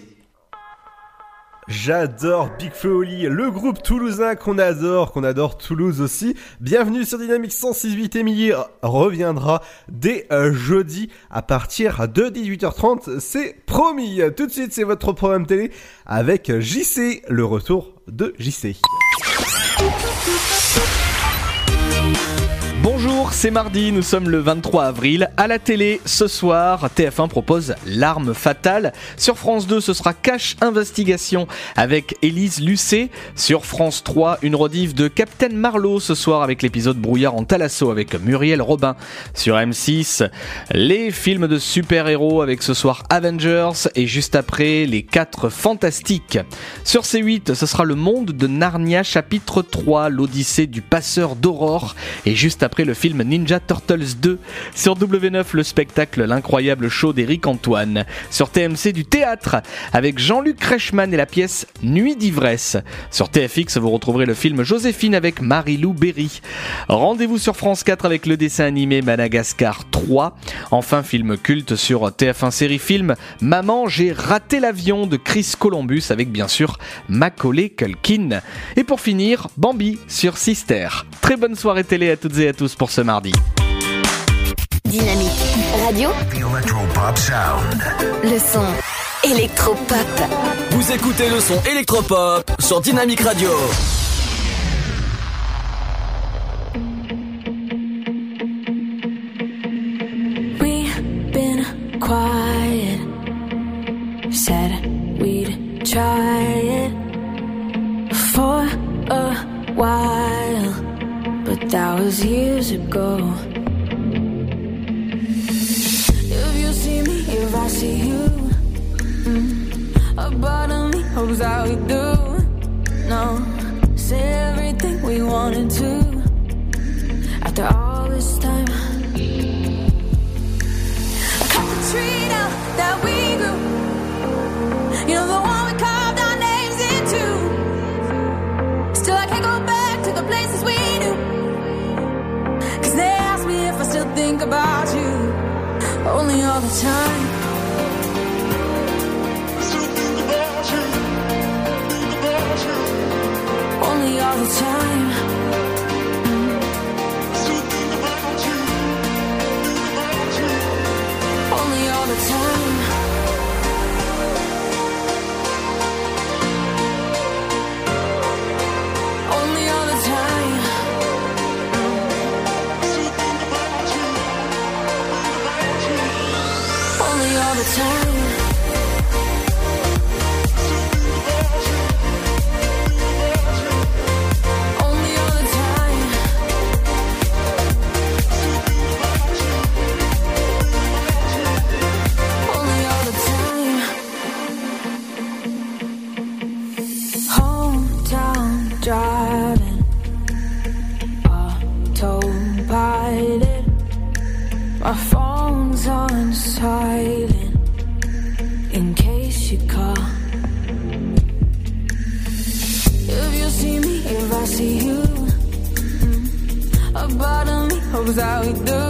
J'adore Big Oli, le groupe toulousain qu'on adore, qu'on adore Toulouse aussi. Bienvenue sur Dynamique 106.8, Émilie reviendra dès euh, jeudi à partir de 18h30, c'est promis. Tout de suite, c'est votre programme télé avec JC, le retour de JC. C'est mardi, nous sommes le 23 avril. À la télé, ce soir, TF1 propose L'arme fatale. Sur France 2, ce sera Cache Investigation avec Élise Lucet. Sur France 3, une rediff de Captain Marlowe ce soir avec l'épisode Brouillard en Talasso avec Muriel Robin. Sur M6, les films de super-héros avec ce soir Avengers et juste après, les 4 Fantastiques. Sur C8, ce sera Le Monde de Narnia chapitre 3, l'Odyssée du passeur d'aurore et juste après le film Ninja Turtles 2. Sur W9, le spectacle L'incroyable show d'Éric Antoine. Sur TMC, du théâtre avec Jean-Luc Reichmann et la pièce Nuit d'ivresse. Sur TFX, vous retrouverez le film Joséphine avec Marie-Lou Berry. Rendez-vous sur France 4 avec le dessin animé Madagascar 3. Enfin, film culte sur TF1 série film Maman, j'ai raté l'avion de Chris Columbus avec bien sûr Macaulay Culkin. Et pour finir, Bambi sur Sister. Très bonne soirée télé à toutes et à tous pour ce mardi. Dynamique radio. Electropop sound. Le son électropop. Vous écoutez le son électropop sur Dynamique Radio. We've been quiet. Said we'd try it for a while, that was years ago. If you see me, if I see you, a part of me hopes that we do. No, say everything we wanted to. After all this time. Cut the tree down that we grew. You know the one we carved think about you only all the time. Still think about you, think about you. Only all the time. Still think about you, think about you. Only all the time. All the time. Of me hopes that we do.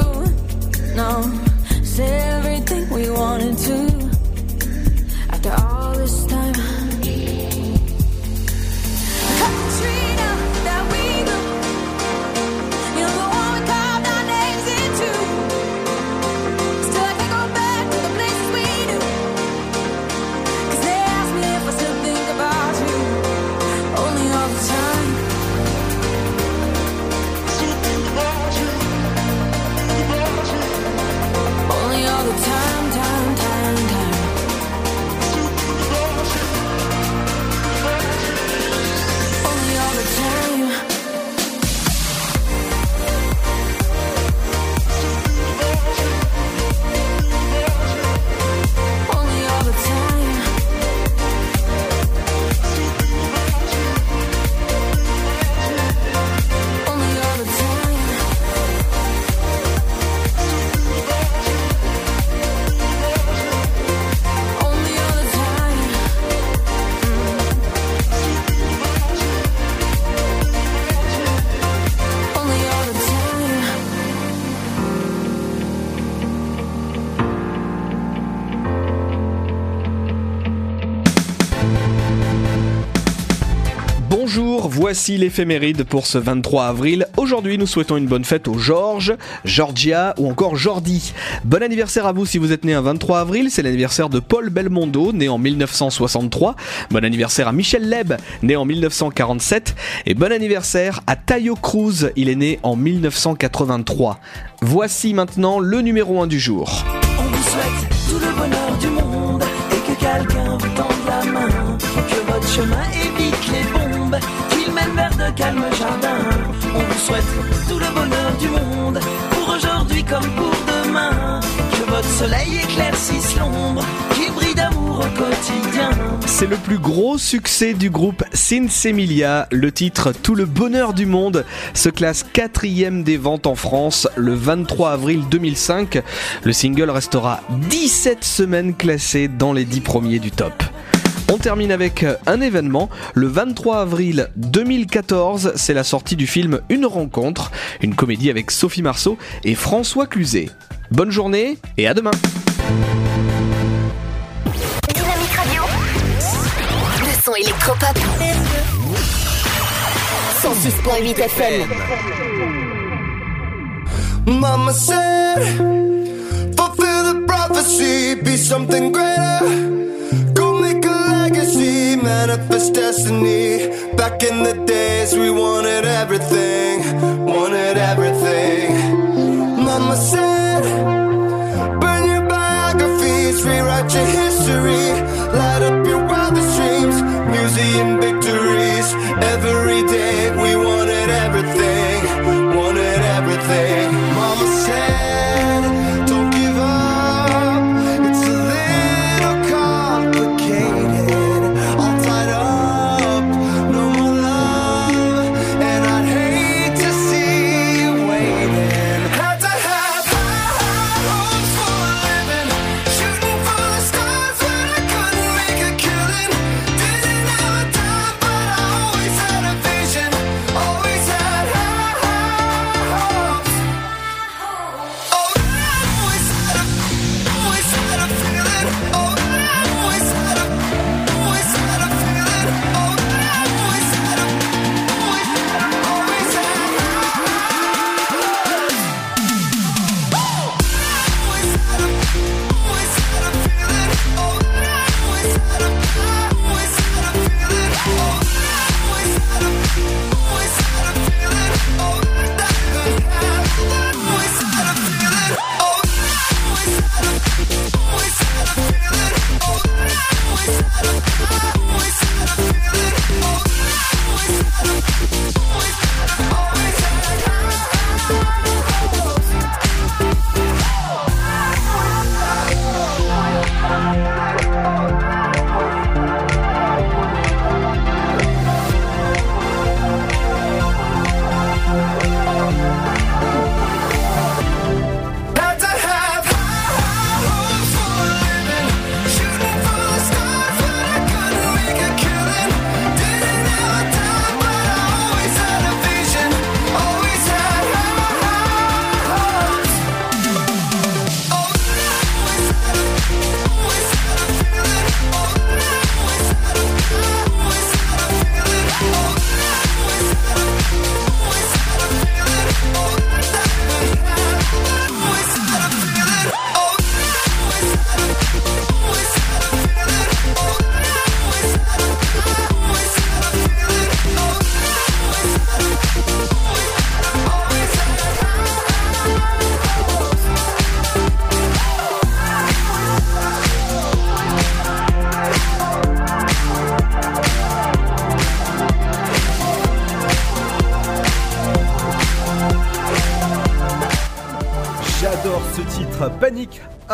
Voici l'éphéméride pour ce 23 avril. Aujourd'hui, nous souhaitons une bonne fête aux Georges, Georgia ou encore Jordi. Bon anniversaire à vous si vous êtes né un 23 avril, c'est l'anniversaire de Paul Belmondo, né en 1963. Bon anniversaire à Michel Leb, né en 1947. Et bon anniversaire à Tayo Cruz, il est né en 1983. Voici maintenant le numéro 1 du jour. On vous souhaite tout le bonheur du monde et que quelqu'un vous tende la main. Que votre chemin évite de. On vous souhaite tout le bonheur du monde pour aujourd'hui comme pour demain. Que votre soleil éclaircisse l'ombre, qu'il brille d'amour au quotidien. C'est le plus gros succès du groupe Sinsemilia. Le titre Tout le bonheur du monde se classe quatrième des ventes en France le 23 avril 2005. Le single restera 17 semaines classé dans les 10 premiers du top. On termine avec un événement. Le 23 avril 2014, c'est la sortie du film Une rencontre, une comédie avec Sophie Marceau et François Cluzet. Bonne journée et à demain. Dynamique Radio. Le son électropop. 106.8 FM. Mama said, fulfill the prophecy, be something greater. Manifest destiny. Back in the days, we wanted everything, wanted everything. Mama said, burn your biographies, rewrite your history, light up your wildest dreams, museum victories. Every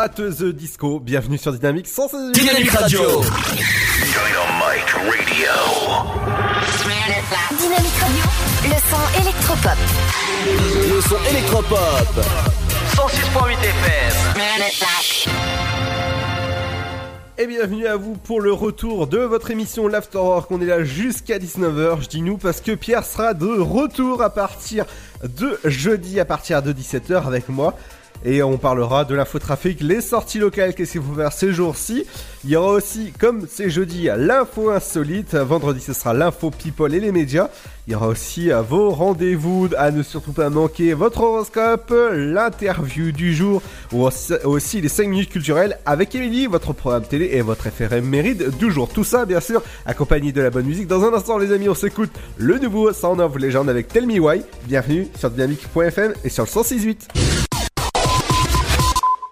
At the Disco. Bienvenue sur Dynamique 116. Dynamique Radio. Dynamite Radio. Dynamique Radio, le son électropop. Le son électropop. 106.8 FM. Et bienvenue à vous pour le retour de votre émission l'Afterwork. On est là jusqu'à 19h. Je dis nous parce que Pierre sera de retour à partir de jeudi, à partir de 17h avec moi. Et on parlera de l'infotrafic, les sorties locales, qu'est-ce qu'il faut faire ces jours-ci. Il y aura aussi, comme c'est jeudi, l'info insolite. Vendredi, ce sera l'info people et les médias. Il y aura aussi euh, vos rendez-vous à ne surtout pas manquer, votre horoscope, l'interview du jour, ou aussi, les 5 minutes culturelles avec Émilie, votre programme télé et votre FRM mérite du jour. Tout ça, bien sûr, accompagné de la bonne musique. Dans un instant, les amis, on s'écoute le nouveau Sound of Legend avec Tell Me Why. Bienvenue sur dynamique.fm et sur le 106.8.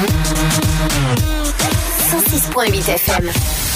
106.8 FM.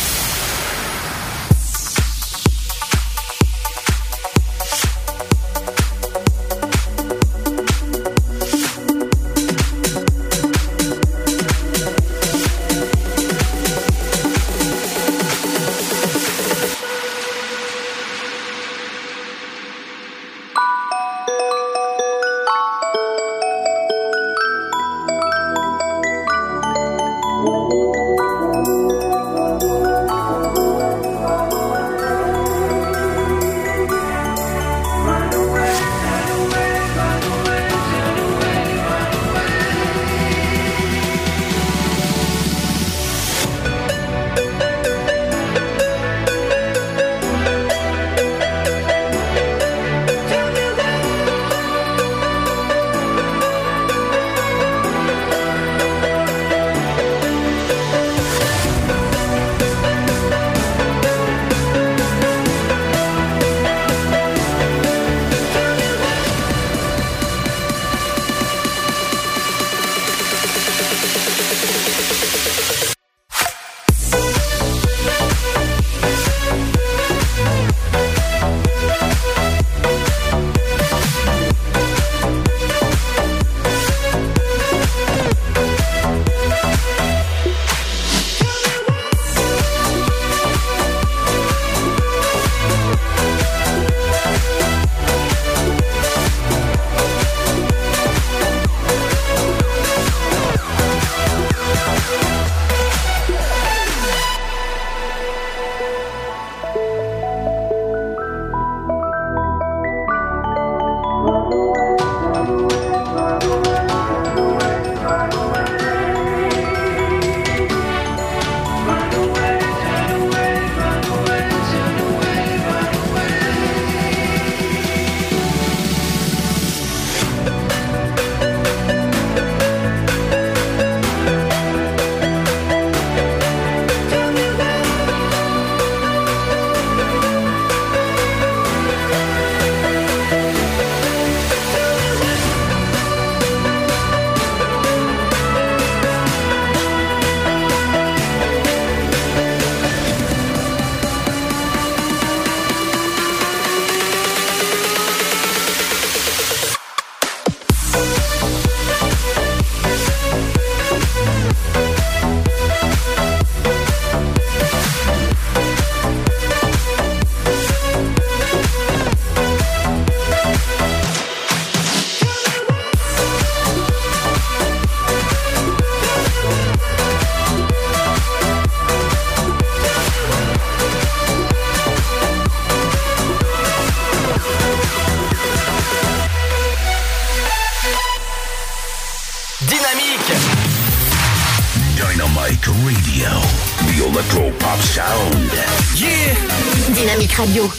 Radio.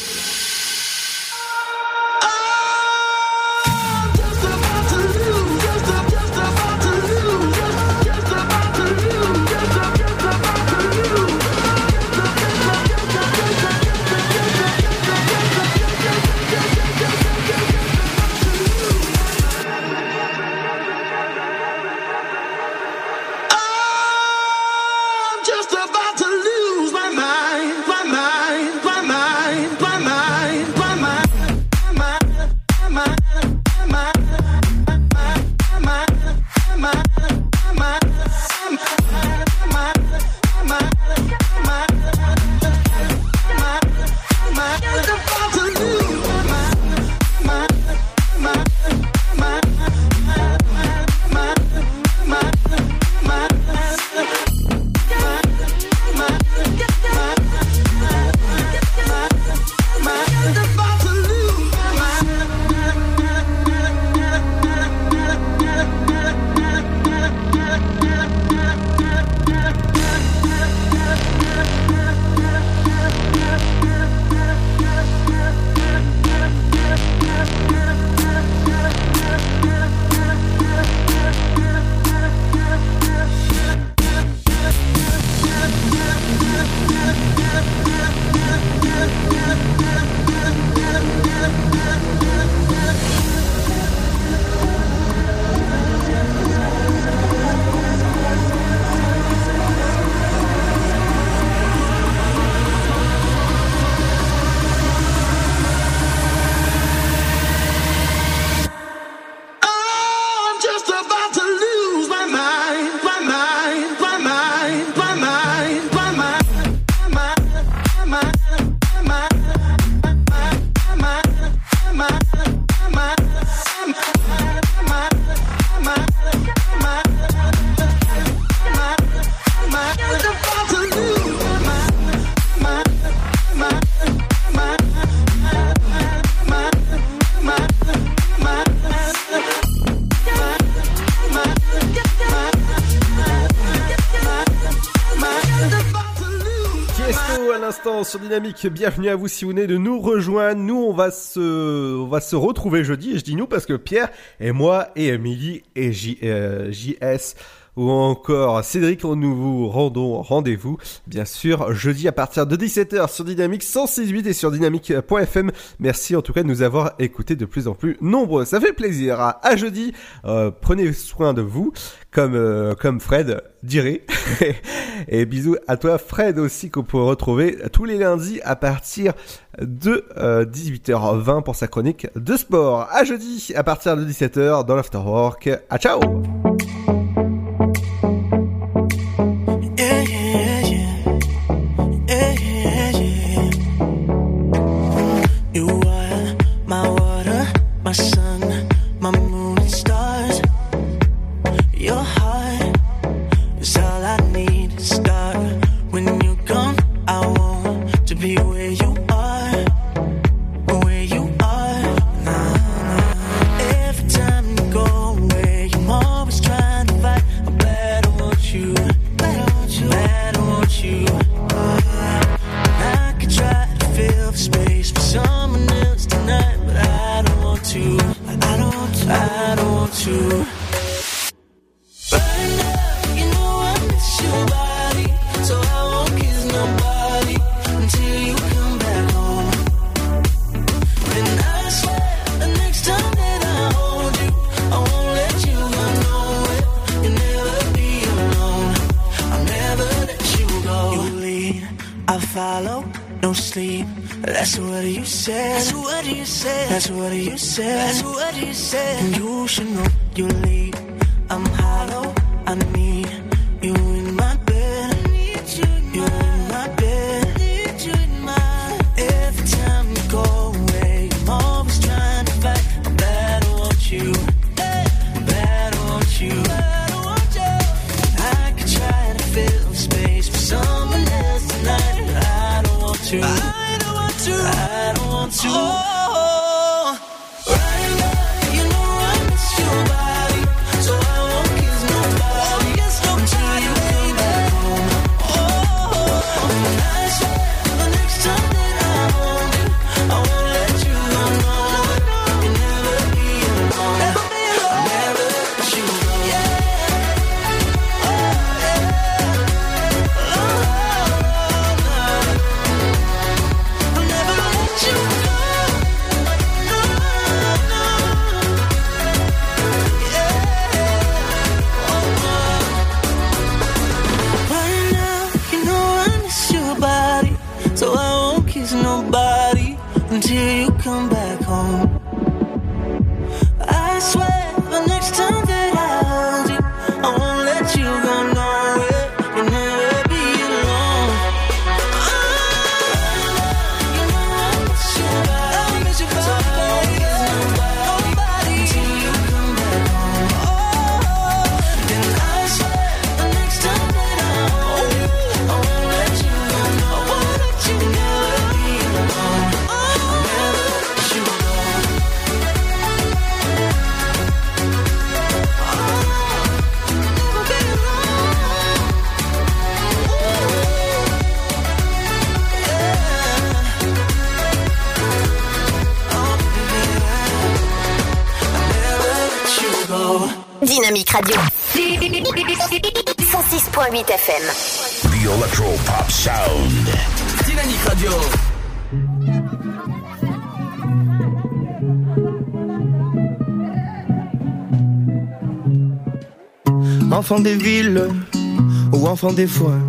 Dynamique, bienvenue à vous si vous venez de nous rejoindre. Nous on va se, on va se retrouver jeudi, et je dis nous parce que Pierre et moi et Emily et J, euh, JS ou encore Cédric, nous vous rendons rendez-vous, bien sûr, jeudi à partir de 17h sur Dynamique 106.8 et sur dynamique.fm. Merci en tout cas de nous avoir écoutés de plus en plus nombreux. Ça fait plaisir. À, jeudi, Euh, prenez soin de vous, comme, euh, comme Fred dirait. et bisous à toi Fred aussi qu'on peut retrouver tous les lundis à partir de euh, 18h20 pour sa chronique de sport. À jeudi à partir de 17h dans l'Afterwork. À ciao sleep. That's what you said. That's what you said. That's what you said. That's what you said. And you should know you lead. I'm hollow. Enfant des villes ou enfant des foins,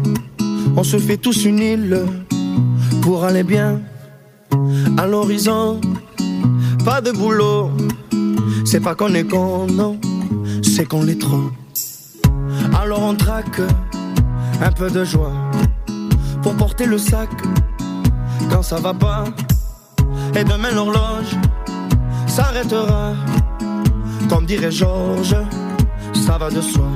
on se fait tous une île pour aller bien à l'horizon. Pas de boulot, c'est pas qu'on est con, non, c'est qu'on l'est trop. Alors on traque un peu de joie pour porter le sac quand ça va pas. Et demain l'horloge s'arrêtera, comme dirait Georges, ça va de soi.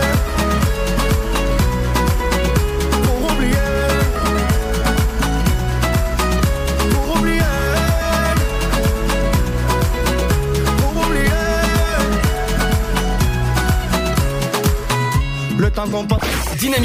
Dynamique